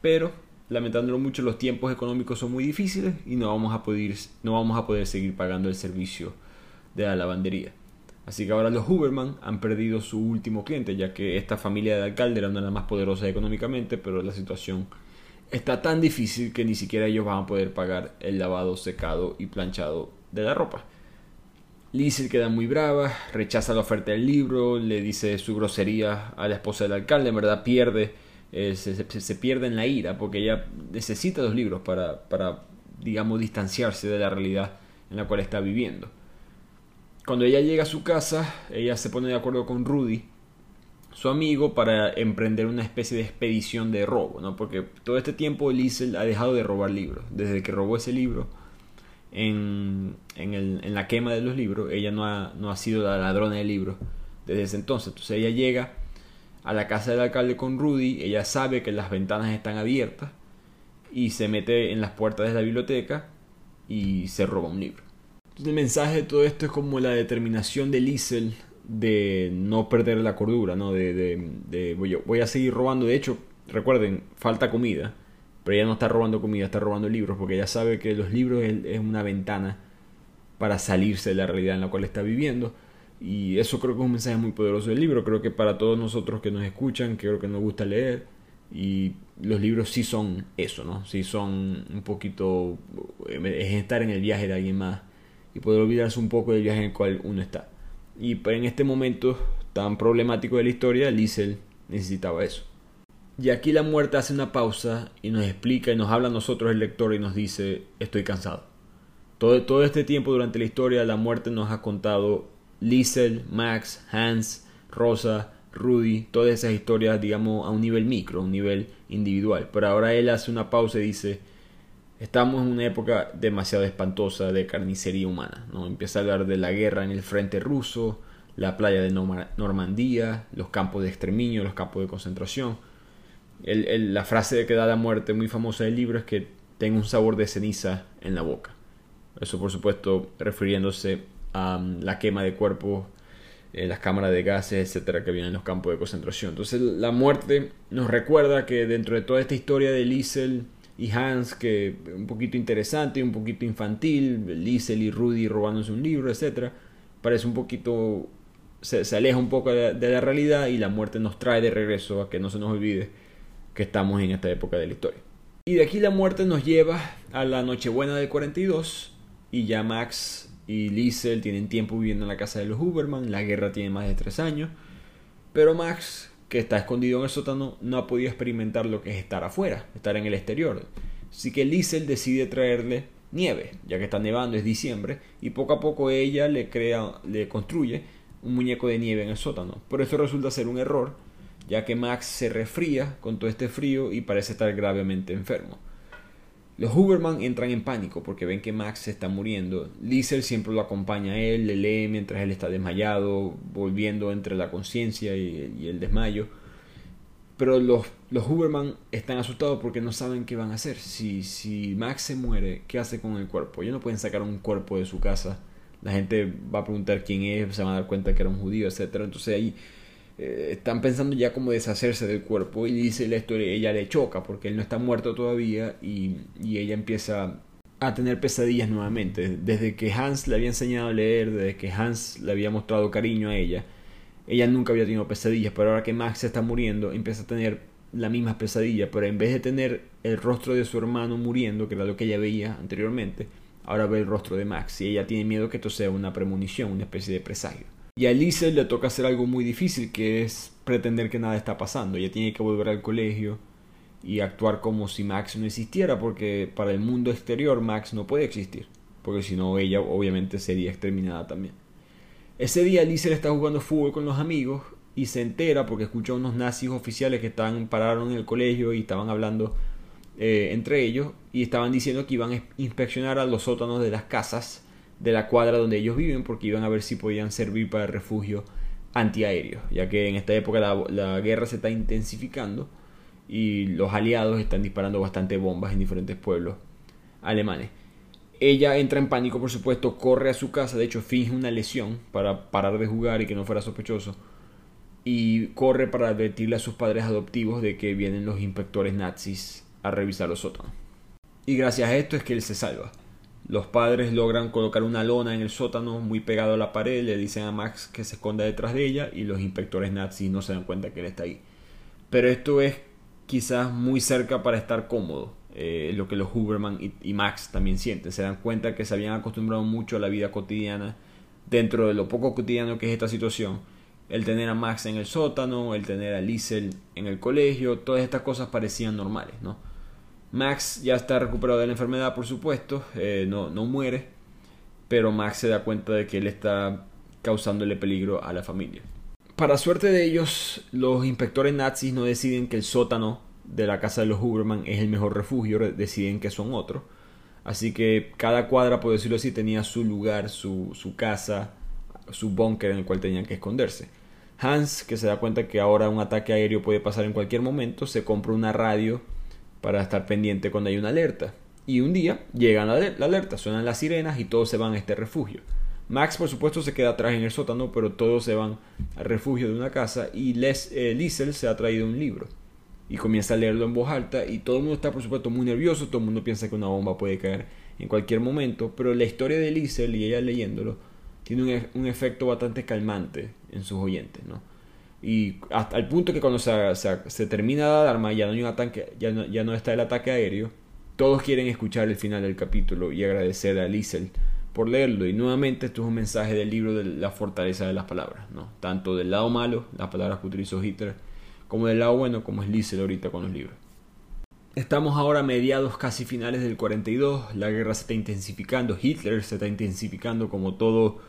A: pero lamentándolo mucho, los tiempos económicos son muy difíciles y no vamos a poder, no vamos a poder seguir pagando el servicio de la lavandería. Así que ahora los Huberman han perdido su último cliente, ya que esta familia de alcalde era una de las más poderosas económicamente, pero la situación está tan difícil que ni siquiera ellos van a poder pagar el lavado, secado y planchado de la ropa. Liesel queda muy brava, rechaza la oferta del libro, le dice su grosería a la esposa del alcalde, en verdad pierde eh, se, pierde en la ira porque ella necesita los libros para, para, digamos, distanciarse de la realidad en la cual está viviendo. Cuando ella llega a su casa, ella se pone de acuerdo con Rudy, su amigo, para emprender una especie de expedición de robo, ¿no? Porque todo este tiempo Liesel ha dejado de robar libros. Desde que robó ese libro en, en, el, en la quema de los libros, ella no ha, no ha sido la ladrona de libros desde ese entonces. Entonces ella llega a la casa del alcalde con Rudy, ella sabe que las ventanas están abiertas y se mete en las puertas de la biblioteca y se roba un libro. Entonces, el mensaje de todo esto es como la determinación de Liesel de no perder la cordura, ¿no? De, de, voy, a seguir robando. De hecho, recuerden, falta comida, pero ella no está robando comida, está robando libros, porque ella sabe que los libros es una ventana para salirse de la realidad en la cual está viviendo y eso creo que es un mensaje muy poderoso del libro. Creo que para todos nosotros que nos escuchan, creo que nos gusta leer, y los libros sí son eso, ¿no? Sí son un poquito... es estar en el viaje de alguien más y poder olvidarse un poco del viaje en el cual uno está. Y en este momento tan problemático de la historia, Liesel necesitaba eso. Y aquí la muerte hace una pausa y nos explica y nos habla a nosotros el lector y nos dice, estoy cansado. Todo, todo este tiempo durante la historia la muerte nos ha contado Liesel, Max, Hans, Rosa, Rudy, todas esas historias, digamos, a un nivel micro, a un nivel individual. Pero ahora él hace una pausa y dice, estamos en una época demasiado espantosa de carnicería humana. ¿no? Empieza a hablar de la guerra en el frente ruso, la playa de Normandía, los campos de exterminio, los campos de concentración la frase que da la muerte muy famosa del libro es que tengo un sabor de ceniza en la boca. Eso por supuesto refiriéndose la quema de cuerpos, en las cámaras de gases, etcétera, que vienen en los campos de concentración. Entonces la muerte nos recuerda que dentro de toda esta historia de Liesel y Hans, que un poquito interesante, un poquito infantil, Liesel y Rudy robándose un libro, etcétera, parece un poquito se, aleja un poco de, de la realidad y la muerte nos trae de regreso a que no se nos olvide que estamos en esta época de la historia. Y de aquí la muerte nos lleva a la Nochebuena del 42 y ya Max y Liesel tienen tiempo viviendo en la casa de los Huberman, la guerra tiene más de tres años, pero Max, que está escondido en el sótano, no ha podido experimentar lo que es estar afuera, estar en el exterior. Así que Liesel decide traerle nieve, ya que está nevando, es diciembre, y poco a poco ella le crea, le construye un muñeco de nieve en el sótano. Por eso resulta ser un error, ya que Max se resfría con todo este frío y parece estar gravemente enfermo. Los Huberman entran en pánico porque ven que Max se está muriendo. Liesel siempre lo acompaña a él, le lee mientras él está desmayado, volviendo entre la conciencia y, el desmayo. Pero los, los Huberman están asustados porque no saben qué van a hacer. Si, si Max se muere, ¿qué hace con el cuerpo? Ellos no pueden sacar un cuerpo de su casa. La gente va a preguntar quién es, se van a dar cuenta que era un judío, etc. Entonces ahí eh, están pensando ya como deshacerse del cuerpo y dice la historia, ella le choca porque él no está muerto todavía y, y ella empieza a tener pesadillas nuevamente. Desde que Hans le había enseñado a leer, desde que Hans le había mostrado cariño a ella, ella nunca había tenido pesadillas, pero ahora que Max se está muriendo, empieza a tener la misma pesadilla, pero en vez de tener el rostro de su hermano muriendo, que era lo que ella veía anteriormente, ahora ve el rostro de Max y ella tiene miedo que esto sea una premonición, una especie de presagio. Y a Elise le toca hacer algo muy difícil, que es pretender que nada está pasando. Ella tiene que volver al colegio y actuar como si Max no existiera, porque para el mundo exterior Max no puede existir, porque si no ella obviamente sería exterminada también. Ese día le está jugando fútbol con los amigos y se entera porque escucha a unos nazis oficiales que estaban pararon en el colegio y estaban hablando eh, entre ellos y estaban diciendo que iban a inspeccionar a los sótanos de las casas de la cuadra donde ellos viven porque iban a ver si podían servir para refugio antiaéreo, ya que en esta época la, guerra se está intensificando y los aliados están disparando bastante bombas en diferentes pueblos alemanes. Ella entra en pánico, por supuesto, corre a su casa, de hecho finge una lesión para parar de jugar y que no fuera sospechoso, y corre para advertirle a sus padres adoptivos de que vienen los inspectores nazis a revisar los sótanos. Y gracias a esto es que él se salva. Los padres logran colocar una lona en el sótano muy pegado a la pared, le dicen a Max que se esconda detrás de ella y los inspectores nazis no se dan cuenta que él está ahí. Pero esto es quizás muy cerca para estar cómodo, eh, lo que los Huberman y, Max también sienten. Se dan cuenta que se habían acostumbrado mucho a la vida cotidiana dentro de lo poco cotidiano que es esta situación. El tener a Max en el sótano, el tener a Liesel en el colegio, todas estas cosas parecían normales, ¿no? Max ya está recuperado de la enfermedad, por supuesto, eh, no, no muere, pero Max se da cuenta de que él está causándole peligro a la familia. Para suerte de ellos, los inspectores nazis no deciden que el sótano de la casa de los Huberman es el mejor refugio, deciden que son otros. Así que cada cuadra, por decirlo así, tenía su lugar, su, su casa, su búnker en el cual tenían que esconderse. Hans, que se da cuenta que ahora un ataque aéreo puede pasar en cualquier momento, se compra una radio para estar pendiente cuando hay una alerta. Y un día llega la, alerta, suenan las sirenas y todos se van a este refugio. Max, por supuesto, se queda atrás en el sótano, pero todos se van al refugio de una casa y Les, eh, Liesel se ha traído un libro y comienza a leerlo en voz alta y todo el mundo está, por supuesto, muy nervioso, todo el mundo piensa que una bomba puede caer en cualquier momento, pero la historia de Liesel y ella leyéndolo tiene un, e, un efecto bastante calmante en sus oyentes, ¿no? Y hasta el punto que cuando se, se, termina la alarma, ya no, hay un ataque, ya, ya no está el ataque aéreo, todos quieren escuchar el final del capítulo y agradecer a Liesel por leerlo. Y nuevamente esto es un mensaje del libro de la fortaleza de las palabras, ¿no? Tanto del lado malo, las palabras que utilizó Hitler, como del lado bueno, como es Liesel ahorita con los libros. Estamos ahora a mediados casi finales del 42, la guerra se está intensificando, Hitler se está intensificando como todo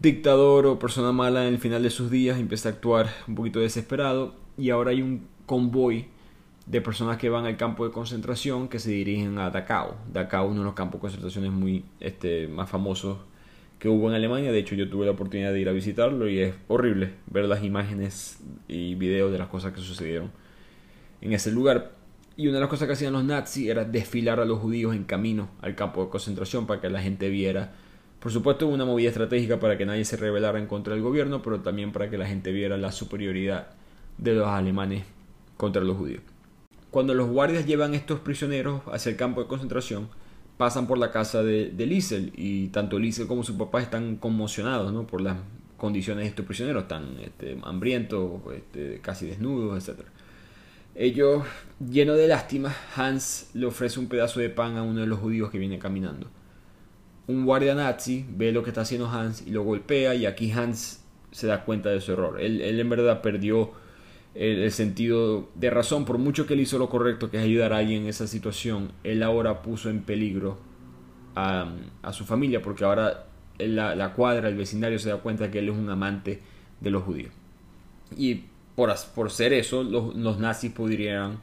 A: dictador o persona mala en el final de sus días, empieza a actuar un poquito desesperado y ahora hay un convoy de personas que van al campo de concentración que se dirigen a Dachau. Dachau es uno de los campos de concentración muy este, más famosos que hubo en Alemania. De hecho, yo tuve la oportunidad de ir a visitarlo y es horrible ver las imágenes y videos de las cosas que sucedieron en ese lugar. Y una de las cosas que hacían los nazis era desfilar a los judíos en camino al campo de concentración para que la gente viera. Por supuesto, una movida estratégica para que nadie se rebelara en contra del gobierno, pero también para que la gente viera la superioridad de los alemanes contra los judíos. Cuando los guardias llevan estos prisioneros hacia el campo de concentración, pasan por la casa de, de Liesel y tanto Liesel como su papá están conmocionados ¿no? por las condiciones de estos prisioneros, tan este, hambrientos, este, casi desnudos, etc. Ellos, llenos de lástima, Hans le ofrece un pedazo de pan a uno de los judíos que viene caminando. Un guardia nazi ve lo que está haciendo Hans y lo golpea y aquí Hans se da cuenta de su error. Él, él en verdad perdió el, sentido de razón, por mucho que él hizo lo correcto, que es ayudar a alguien en esa situación, él ahora puso en peligro a, su familia, porque ahora la, la, cuadra, el vecindario se da cuenta que él es un amante de los judíos. Y por, por ser eso, los, los nazis podrían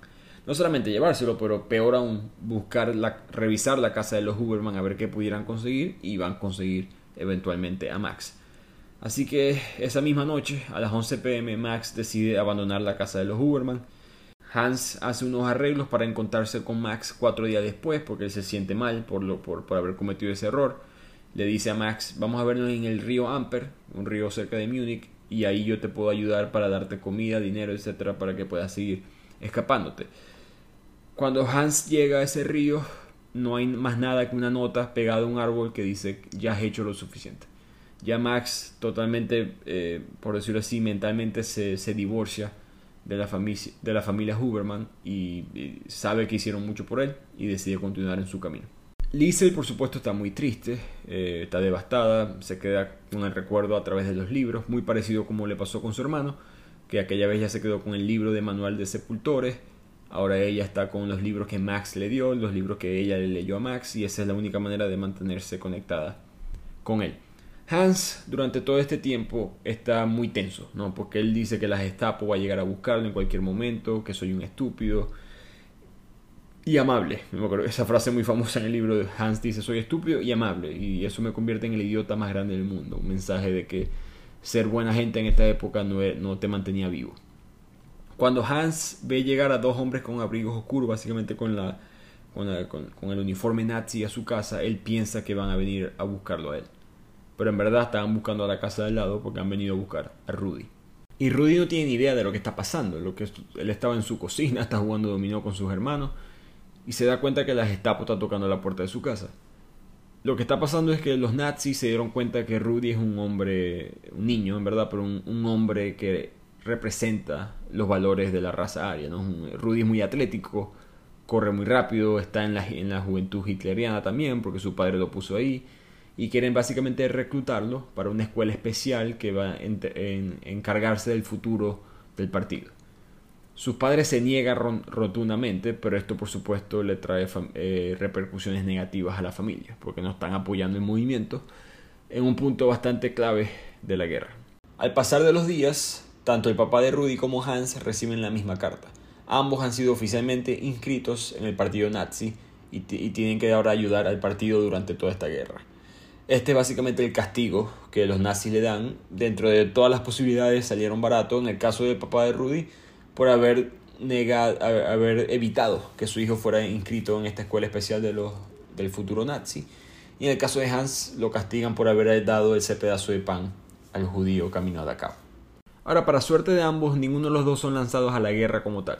A: no solamente llevárselo, pero peor aún, buscar la, revisar la casa de los Huberman a ver qué pudieran conseguir y van a conseguir eventualmente a Max. Así que esa misma noche, a las 11 pm, Max decide abandonar la casa de los Huberman. Hans hace unos arreglos para encontrarse con Max cuatro días después porque él se siente mal por, lo, por, por haber cometido ese error. Le dice a Max, vamos a vernos en el río Amper, un río cerca de Múnich, y ahí yo te puedo ayudar para darte comida, dinero, etcétera, para que puedas seguir escapándote. Cuando Hans llega a ese río, no hay más nada que una nota pegada a un árbol que dice ya has hecho lo suficiente ya Max totalmente, eh, por decirlo así, mentalmente se, se divorcia de la, familia, de la familia Huberman y, sabe que hicieron mucho por él y decide continuar en su camino. Liesel, por supuesto, está muy triste, eh, está devastada, se queda con el recuerdo a través de los libros, muy parecido como le pasó con su hermano, que aquella vez ya se quedó con el libro de manual de sepultores, ahora ella está con los libros que Max le dio, los libros que ella le leyó a Max, y esa es la única manera de mantenerse conectada con él. Hans durante todo este tiempo está muy tenso, ¿no? Porque él dice que la Gestapo va a llegar a buscarlo en cualquier momento, que soy un estúpido. Y amable. Esa frase muy famosa en el libro de Hans dice soy estúpido y amable. Y eso me convierte en el idiota más grande del mundo. Un mensaje de que ser buena gente en esta época no, no te mantenía vivo. Cuando Hans ve llegar a dos hombres con abrigos oscuros, básicamente con, la, con, el uniforme nazi a su casa, él piensa que van a venir a buscarlo a él pero en verdad estaban buscando a la casa del lado porque han venido a buscar a Rudy. Y Rudy no tiene ni idea de lo que está pasando, lo que él estaba en su cocina, *laughs* está jugando dominó con sus hermanos y se da cuenta que la Gestapo está tocando la puerta de su casa. Lo que está pasando es que los nazis se dieron cuenta que Rudy es un hombre, un niño en verdad, pero un, hombre que representa los valores de la raza aria. Rudy es muy atlético, corre muy rápido, está en la, en la juventud hitleriana también, porque su padre lo puso ahí y quieren básicamente reclutarlo para una escuela especial que va a encargarse del futuro del partido. Sus padres se niegan rotundamente, pero esto por supuesto le trae eh, repercusiones negativas a la familia, porque no están apoyando el movimiento en un punto bastante clave de la guerra. Al pasar de los días, tanto el papá de Rudy como Hans reciben la misma carta. Ambos han sido oficialmente inscritos en el partido nazi y tienen que ahora ayudar al partido durante toda esta guerra. Este es básicamente el castigo que los nazis le dan. Dentro de todas las posibilidades salieron baratos. En el caso del papá de Rudy, por haber, negado, haber evitado que su hijo fuera inscrito en esta escuela especial de los, del futuro nazi. Y en el caso de Hans, lo castigan por haber dado ese pedazo de pan al judío camino a Dachau. Ahora, para suerte de ambos, ninguno de los dos son lanzados a la guerra como tal.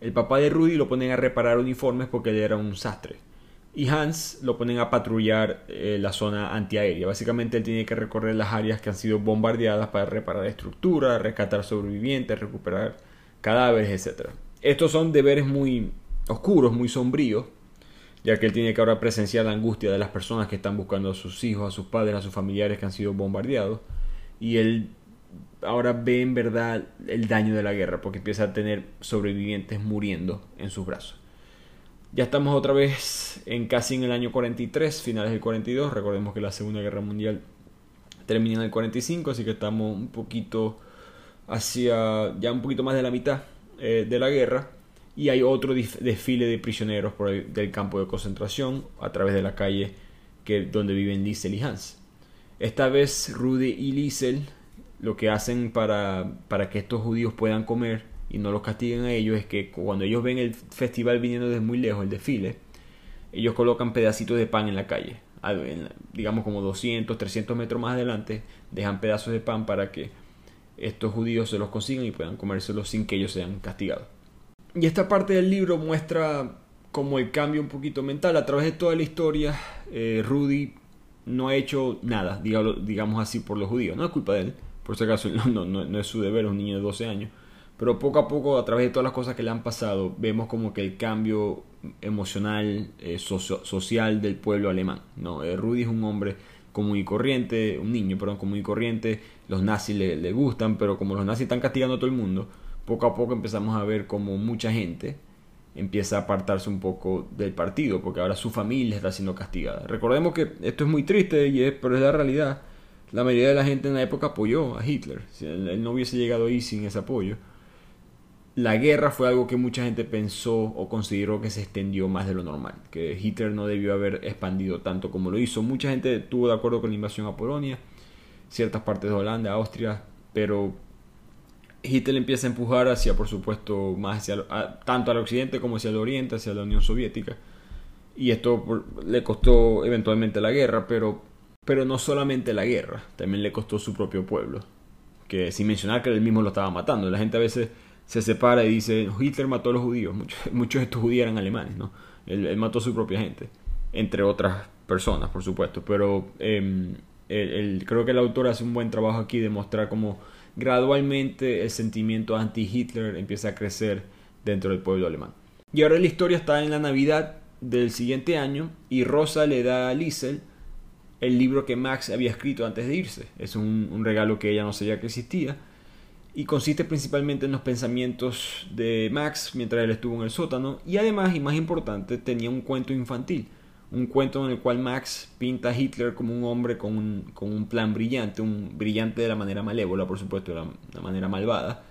A: El papá de Rudy lo ponen a reparar uniformes porque él era un sastre y Hans lo ponen a patrullar eh, la zona antiaérea. Básicamente él tiene que recorrer las áreas que han sido bombardeadas para reparar estructuras, rescatar sobrevivientes, recuperar cadáveres, etc. Estos son deberes muy oscuros, muy sombríos. ya que él tiene que ahora presenciar la angustia de las personas que están buscando a sus hijos, a sus padres, a sus familiares que han sido bombardeados. Y él ahora ve en verdad el daño de la guerra, porque empieza a tener sobrevivientes muriendo en sus brazos. Ya estamos otra vez en casi en el año 43, finales del 42. Recordemos que la Segunda Guerra Mundial termina en el 45, así que estamos un poquito hacia ya un poquito más de la mitad eh, de la guerra y hay otro desfile de prisioneros por el, del campo de concentración a través de la calle que, donde viven Liesel y Hans. Esta vez Rudy y Liesel lo que hacen para, para que estos judíos puedan comer y no los castiguen a ellos es que cuando ellos ven el festival viniendo desde muy lejos, el desfile, ellos colocan pedacitos de pan en la calle. Digamos como 200, 300 metros más adelante, dejan pedazos de pan para que estos judíos se los consigan y puedan comérselos sin que ellos sean castigados. Y esta parte del libro muestra como el cambio un poquito mental. A través de toda la historia, eh, Rudy no ha hecho nada, digamos así, por los judíos. No es culpa de él, por si acaso *laughs* no, no, es su deber, es un niño de 12 años. Pero poco a poco, a través de todas las cosas que le han pasado, vemos como que el cambio emocional, eh, social del pueblo alemán. ¿no? Eh, Rudy es un hombre común y corriente, un niño, perdón, común y corriente. Los nazis le, le gustan, pero como los nazis están castigando a todo el mundo, poco a poco empezamos a ver como mucha gente empieza a apartarse un poco del partido, porque ahora su familia está siendo castigada. Recordemos que esto es muy triste, y es, pero es la realidad. La mayoría de la gente en la época apoyó a Hitler. Si él no hubiese llegado ahí sin ese apoyo. La guerra fue algo que mucha gente pensó o consideró que se extendió más de lo normal, que Hitler no debió haber expandido tanto como lo hizo. Mucha gente estuvo de acuerdo con la invasión a Polonia, ciertas partes de Holanda, Austria, pero Hitler empieza a empujar hacia, por supuesto, más hacia, tanto al occidente como hacia el oriente, hacia la Unión Soviética. Y esto le costó eventualmente la guerra, pero, pero no solamente la guerra, también le costó su propio pueblo. Que sin mencionar que él mismo lo estaba matando. La gente a veces se separa y dice, Hitler mató a los judíos. Muchos, *laughs* muchos de estos judíos eran alemanes, ¿no? Él, mató a su propia gente, entre otras personas, por supuesto. Pero eh, creo que el autor hace un buen trabajo aquí de mostrar cómo gradualmente el sentimiento anti-Hitler empieza a crecer dentro del pueblo alemán. Y ahora la historia está en la Navidad del siguiente año y Rosa le da a Liesel el libro que Max había escrito antes de irse. Es un, regalo que ella no sabía que existía. Y consiste principalmente en los pensamientos de Max mientras él estuvo en el sótano. Y además, y más importante, tenía un cuento infantil. Un cuento en el cual Max pinta a Hitler como un hombre con un, con un plan brillante, un brillante de la manera malévola, por supuesto, de la, manera malvada,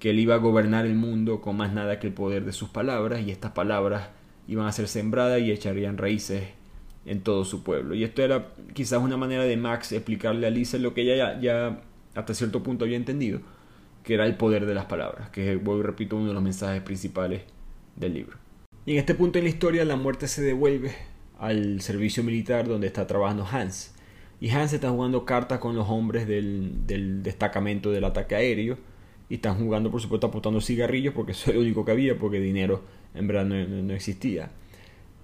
A: que él iba a gobernar el mundo con más nada que el poder de sus palabras, y estas palabras iban a ser sembradas y echarían raíces en todo su pueblo. Y esto era quizás una manera de Max explicarle a Lisa lo que ella ya, hasta cierto punto había entendido, que era el poder de las palabras, que voy y repito uno de los mensajes principales del libro. Y en este punto en la historia la muerte se devuelve al servicio militar donde está trabajando Hans. Y Hans está jugando cartas con los hombres del, del destacamento del ataque aéreo. Y están jugando, por supuesto, apuntando cigarrillos porque eso es lo único que había, porque dinero en verdad no, existía.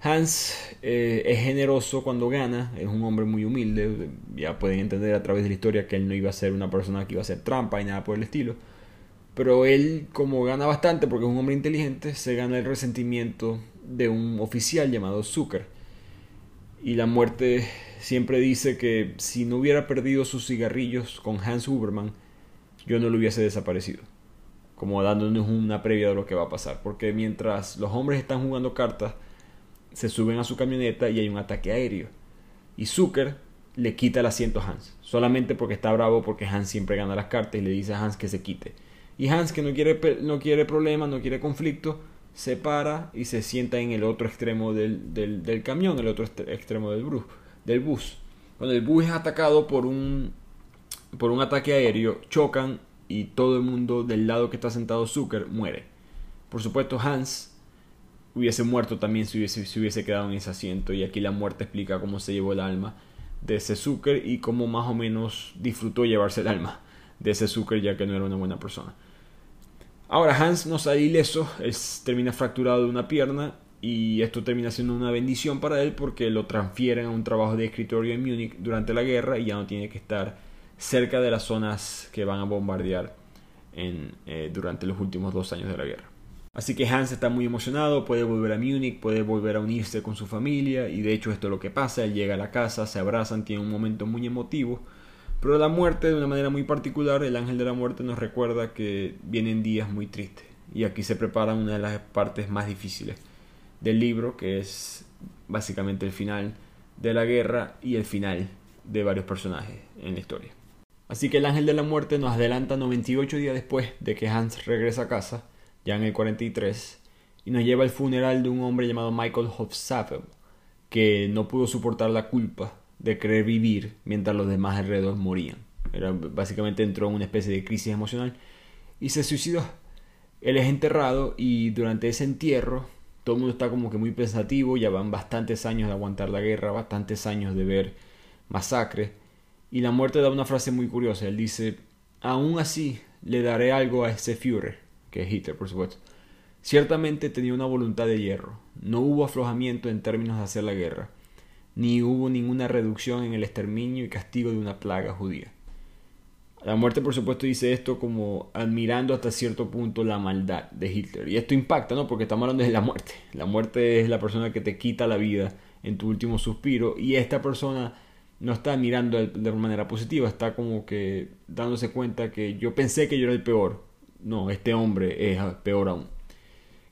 A: Hans eh, es generoso cuando gana, es un hombre muy humilde, ya pueden entender a través de la historia que él no iba a ser una persona que iba a hacer trampa y nada por el estilo. Pero él, como gana bastante porque es un hombre inteligente, se gana el resentimiento de un oficial llamado Zucker y la muerte siempre dice que si no hubiera perdido sus cigarrillos con Hans Huberman, yo no lo hubiese desaparecido. Como dándonos una previa de lo que va a pasar. Porque mientras los hombres están jugando cartas, se suben a su camioneta y hay un ataque aéreo. Y Zucker le quita el asiento a Hans. Solamente porque está bravo porque Hans siempre gana las cartas y le dice a Hans que se quite. Y Hans, que no quiere, no quiere problemas, no quiere conflicto, se para y se sienta en el otro extremo del, del, del camión, el otro extremo del bus, del bus. Cuando el bus es atacado por un, por un ataque aéreo, chocan y todo el mundo del lado que está sentado Zucker muere. Por supuesto, Hans hubiese muerto también si hubiese, si hubiese quedado en ese asiento. Y aquí la muerte explica cómo se llevó el alma de ese Zucker y cómo más o menos disfrutó llevarse el alma de ese Zucker ya que no era una buena persona. Ahora Hans no sale ileso, él termina fracturado de una pierna y esto termina siendo una bendición para él porque lo transfieren a un trabajo de escritorio en Múnich durante la guerra y ya no tiene que estar cerca de las zonas que van a bombardear en, eh, durante los últimos dos años de la guerra. Así que Hans está muy emocionado, puede volver a Múnich, puede volver a unirse con su familia y de hecho esto es lo que pasa, él llega a la casa, se abrazan, tiene un momento muy emotivo, pero la muerte de una manera muy particular, el ángel de la muerte nos recuerda que vienen días muy tristes y aquí se prepara una de las partes más difíciles del libro, que es básicamente el final de la guerra y el final de varios personajes en la historia. Así que el ángel de la muerte nos adelanta 98 días después de que Hans regresa a casa, ya en el 43, y nos lleva al funeral de un hombre llamado Michael Hofstadter, que no pudo soportar la culpa de querer vivir mientras los demás alrededor morían. Era, básicamente entró en una especie de crisis emocional y se suicidó. Él es enterrado y durante ese entierro todo el mundo está como que muy pensativo, ya van bastantes años de aguantar la guerra, bastantes años de ver masacre. Y la muerte da una frase muy curiosa, él dice, aún así le daré algo a ese Führer, que es Hitler por supuesto. Ciertamente tenía una voluntad de hierro, no hubo aflojamiento en términos de hacer la guerra, ni hubo ninguna reducción en el exterminio y castigo de una plaga judía. La muerte, por supuesto, dice esto como admirando hasta cierto punto la maldad de Hitler. Y esto impacta, ¿no? Porque estamos hablando de la muerte. La muerte es la persona que te quita la vida en tu último suspiro. Y esta persona no está mirando de manera positiva, está como que dándose cuenta que yo pensé que yo era el peor. No, este hombre es peor aún.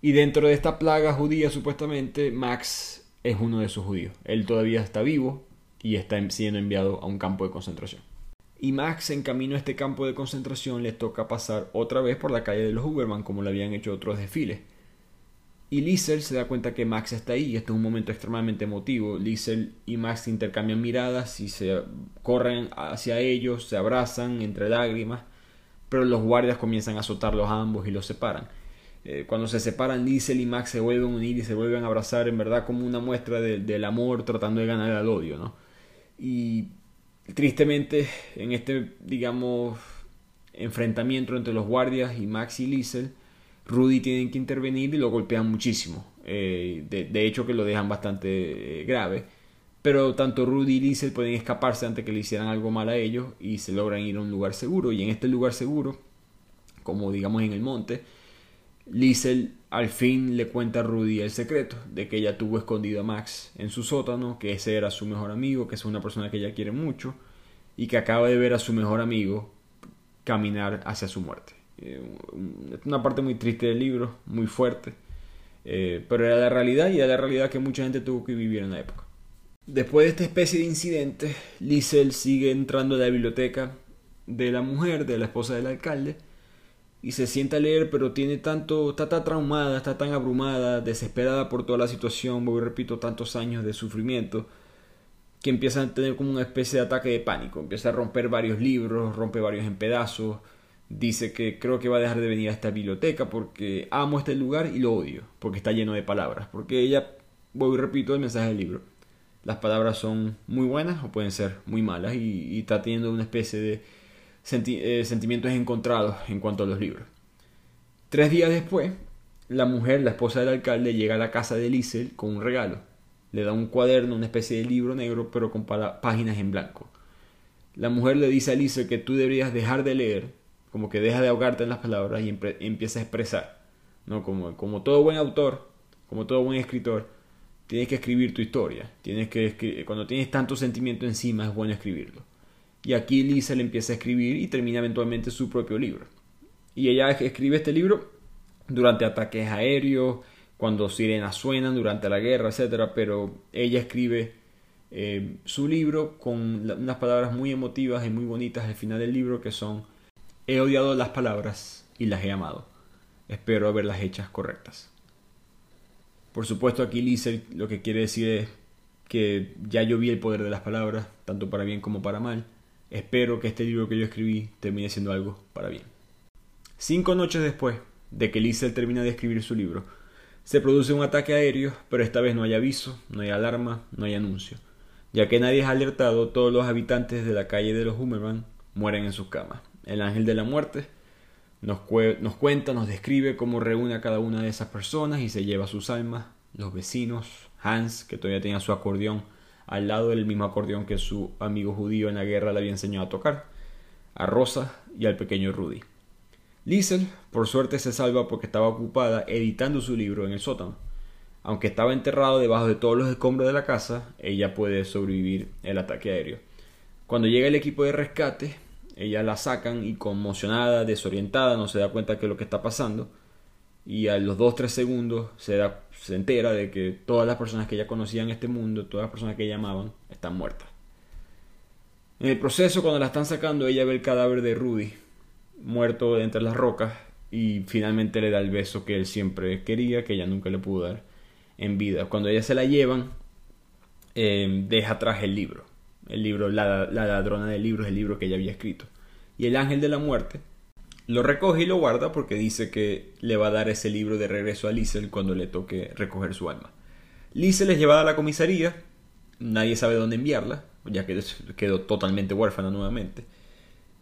A: Y dentro de esta plaga judía, supuestamente, Max es uno de esos judíos. Él todavía está vivo y está siendo enviado a un campo de concentración y Max en camino a este campo de concentración le toca pasar otra vez por la calle de los Huberman como le habían hecho otros desfiles. Y Liesel se da cuenta que Max está ahí y este es un momento extremadamente emotivo. Liesel y Max intercambian miradas y se corren hacia ellos, se abrazan entre lágrimas, pero los guardias comienzan a azotarlos ambos y los separan. Eh, cuando se separan, Liesel y Max se vuelven a unir y se vuelven a abrazar en verdad como una muestra del amor tratando de ganar al odio, ¿no? Y Tristemente, en este, digamos, enfrentamiento entre los guardias y Max y Liesel, Rudy tienen que intervenir y lo golpean muchísimo. Eh, de, hecho, que lo dejan bastante eh, grave. Pero tanto Rudy y Liesel pueden escaparse antes que le hicieran algo mal a ellos y se logran ir a un lugar seguro. Y en este lugar seguro, como digamos en el monte, Liesel al fin le cuenta a Rudy el secreto de que ella tuvo escondido a Max en su sótano, que ese era su mejor amigo, que es una persona que ella quiere mucho y que acaba de ver a su mejor amigo caminar hacia su muerte. Eh, es una parte muy triste del libro, muy fuerte, eh, pero era la realidad y era la realidad que mucha gente tuvo que vivir en la época. Después de esta especie de incidente, Liesel sigue entrando a la biblioteca de la mujer, de la esposa del alcalde, y se sienta a leer, pero tiene tanto, está tan traumada, está tan abrumada, desesperada por toda la situación, voy repito, tantos años de sufrimiento, que empieza a tener como una especie de ataque de pánico, empieza a romper varios libros, rompe varios en pedazos, dice que creo que va a dejar de venir a esta biblioteca porque amo este lugar y lo odio, porque está lleno de palabras, porque ella, voy repito el mensaje del libro, las palabras son muy buenas o pueden ser muy malas y, y está teniendo una especie de eh, sentimientos encontrados en cuanto a los libros. Tres días después, la mujer, la esposa del alcalde, llega a la casa de Liesel con un regalo. Le da un cuaderno, una especie de libro negro, pero con páginas en blanco. La mujer le dice a Liesel que tú deberías dejar de leer, como que deja de ahogarte en las palabras y empieza a expresar. ¿no? Como todo buen autor, como todo buen escritor, tienes que escribir tu historia. Tienes que cuando tienes tanto sentimiento encima es bueno escribirlo. Y aquí Lisa le empieza a escribir y termina eventualmente su propio libro. Y ella escribe este libro durante ataques aéreos, cuando sirenas suenan, durante la guerra, etc. Pero ella escribe eh, su libro con unas palabras muy emotivas y muy bonitas al final del libro que son He odiado las palabras y las he amado. Espero haberlas hechas correctas. Por supuesto aquí Lisa lo que quiere decir es que ya yo vi el poder de las palabras, tanto para bien como para mal Espero que este libro que yo escribí termine siendo algo para bien. Cinco noches después de que Liesel termina de escribir su libro, se produce un ataque aéreo, pero esta vez no hay aviso, no hay alarma, no hay anuncio. Ya que nadie es alertado, todos los habitantes de la calle de los Hummerman mueren en sus camas. El ángel de la muerte nos, cuenta, nos describe cómo reúne a cada una de esas personas y se lleva sus almas, los vecinos, Hans, que todavía tenía su acordeón, al lado del mismo acordeón que su amigo judío en la guerra le había enseñado a tocar, a Rosa y al pequeño Rudy. Liesel, por suerte, se salva porque estaba ocupada editando su libro en el sótano. Aunque estaba enterrado debajo de todos los escombros de la casa, ella puede sobrevivir el ataque aéreo. Cuando llega el equipo de rescate, ella la sacan y conmocionada, desorientada, no se da cuenta de lo que está pasando. Y a los 2-3 segundos se, da, se entera de que todas las personas que ella conocía en este mundo, todas las personas que ella amaban, están muertas. En el proceso, cuando la están sacando, ella ve el cadáver de Rudy, muerto entre las rocas, y finalmente le da el beso que él siempre quería, que ella nunca le pudo dar en vida. Cuando ella se la llevan, eh, deja atrás el libro. El libro, la, la ladrona del libro, es el libro que ella había escrito. Y el ángel de la muerte lo recoge y lo guarda porque dice que le va a dar ese libro de regreso a Liesel cuando le toque recoger su alma. Liesel es llevada a la comisaría, nadie sabe dónde enviarla, ya que quedó totalmente huérfana nuevamente.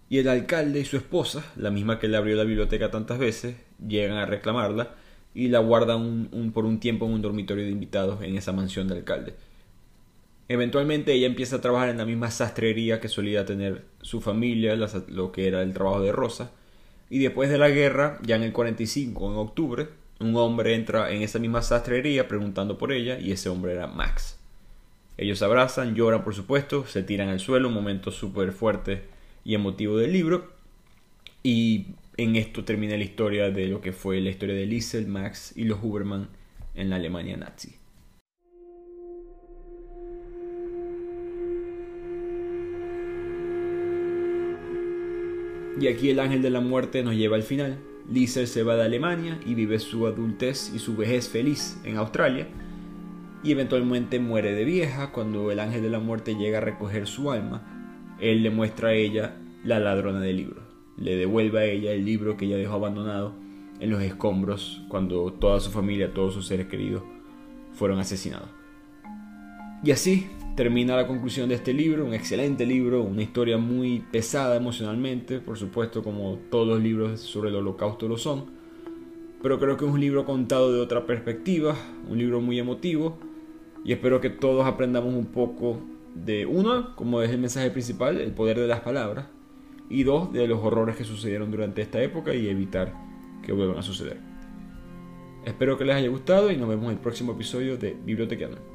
A: Y el alcalde y su esposa, la misma que le abrió la biblioteca tantas veces, llegan a reclamarla y la guardan por un tiempo en un dormitorio de invitados en esa mansión del alcalde. Eventualmente ella empieza a trabajar en la misma sastrería que solía tener su familia, lo que era el trabajo de Rosa. Y después de la guerra, ya en el 45, en octubre, un hombre entra en esa misma sastrería preguntando por ella y ese hombre era Max. Ellos abrazan, lloran por supuesto, se tiran al suelo, un momento súper fuerte y emotivo del libro. Y en esto termina la historia de lo que fue la historia de Liesel, Max y los Huberman en la Alemania nazi. Y aquí el ángel de la muerte nos lleva al final. Liesel se va de Alemania y vive su adultez y su vejez feliz en Australia. Y eventualmente muere de vieja cuando el ángel de la muerte llega a recoger su alma. Él le muestra a ella la ladrona del libro. Le devuelve a ella el libro que ella dejó abandonado en los escombros cuando toda su familia, todos sus seres queridos fueron asesinados. Y así termina la conclusión de este libro, un excelente libro, una historia muy pesada emocionalmente, por supuesto como todos los libros sobre el holocausto lo son, pero creo que es un libro contado de otra perspectiva, un libro muy emotivo, y espero que todos aprendamos un poco de uno, como es el mensaje principal, el poder de las palabras, y dos, de los horrores que sucedieron durante esta época y evitar que vuelvan a suceder. Espero que les haya gustado y nos vemos en el próximo episodio de Bibliotequeando.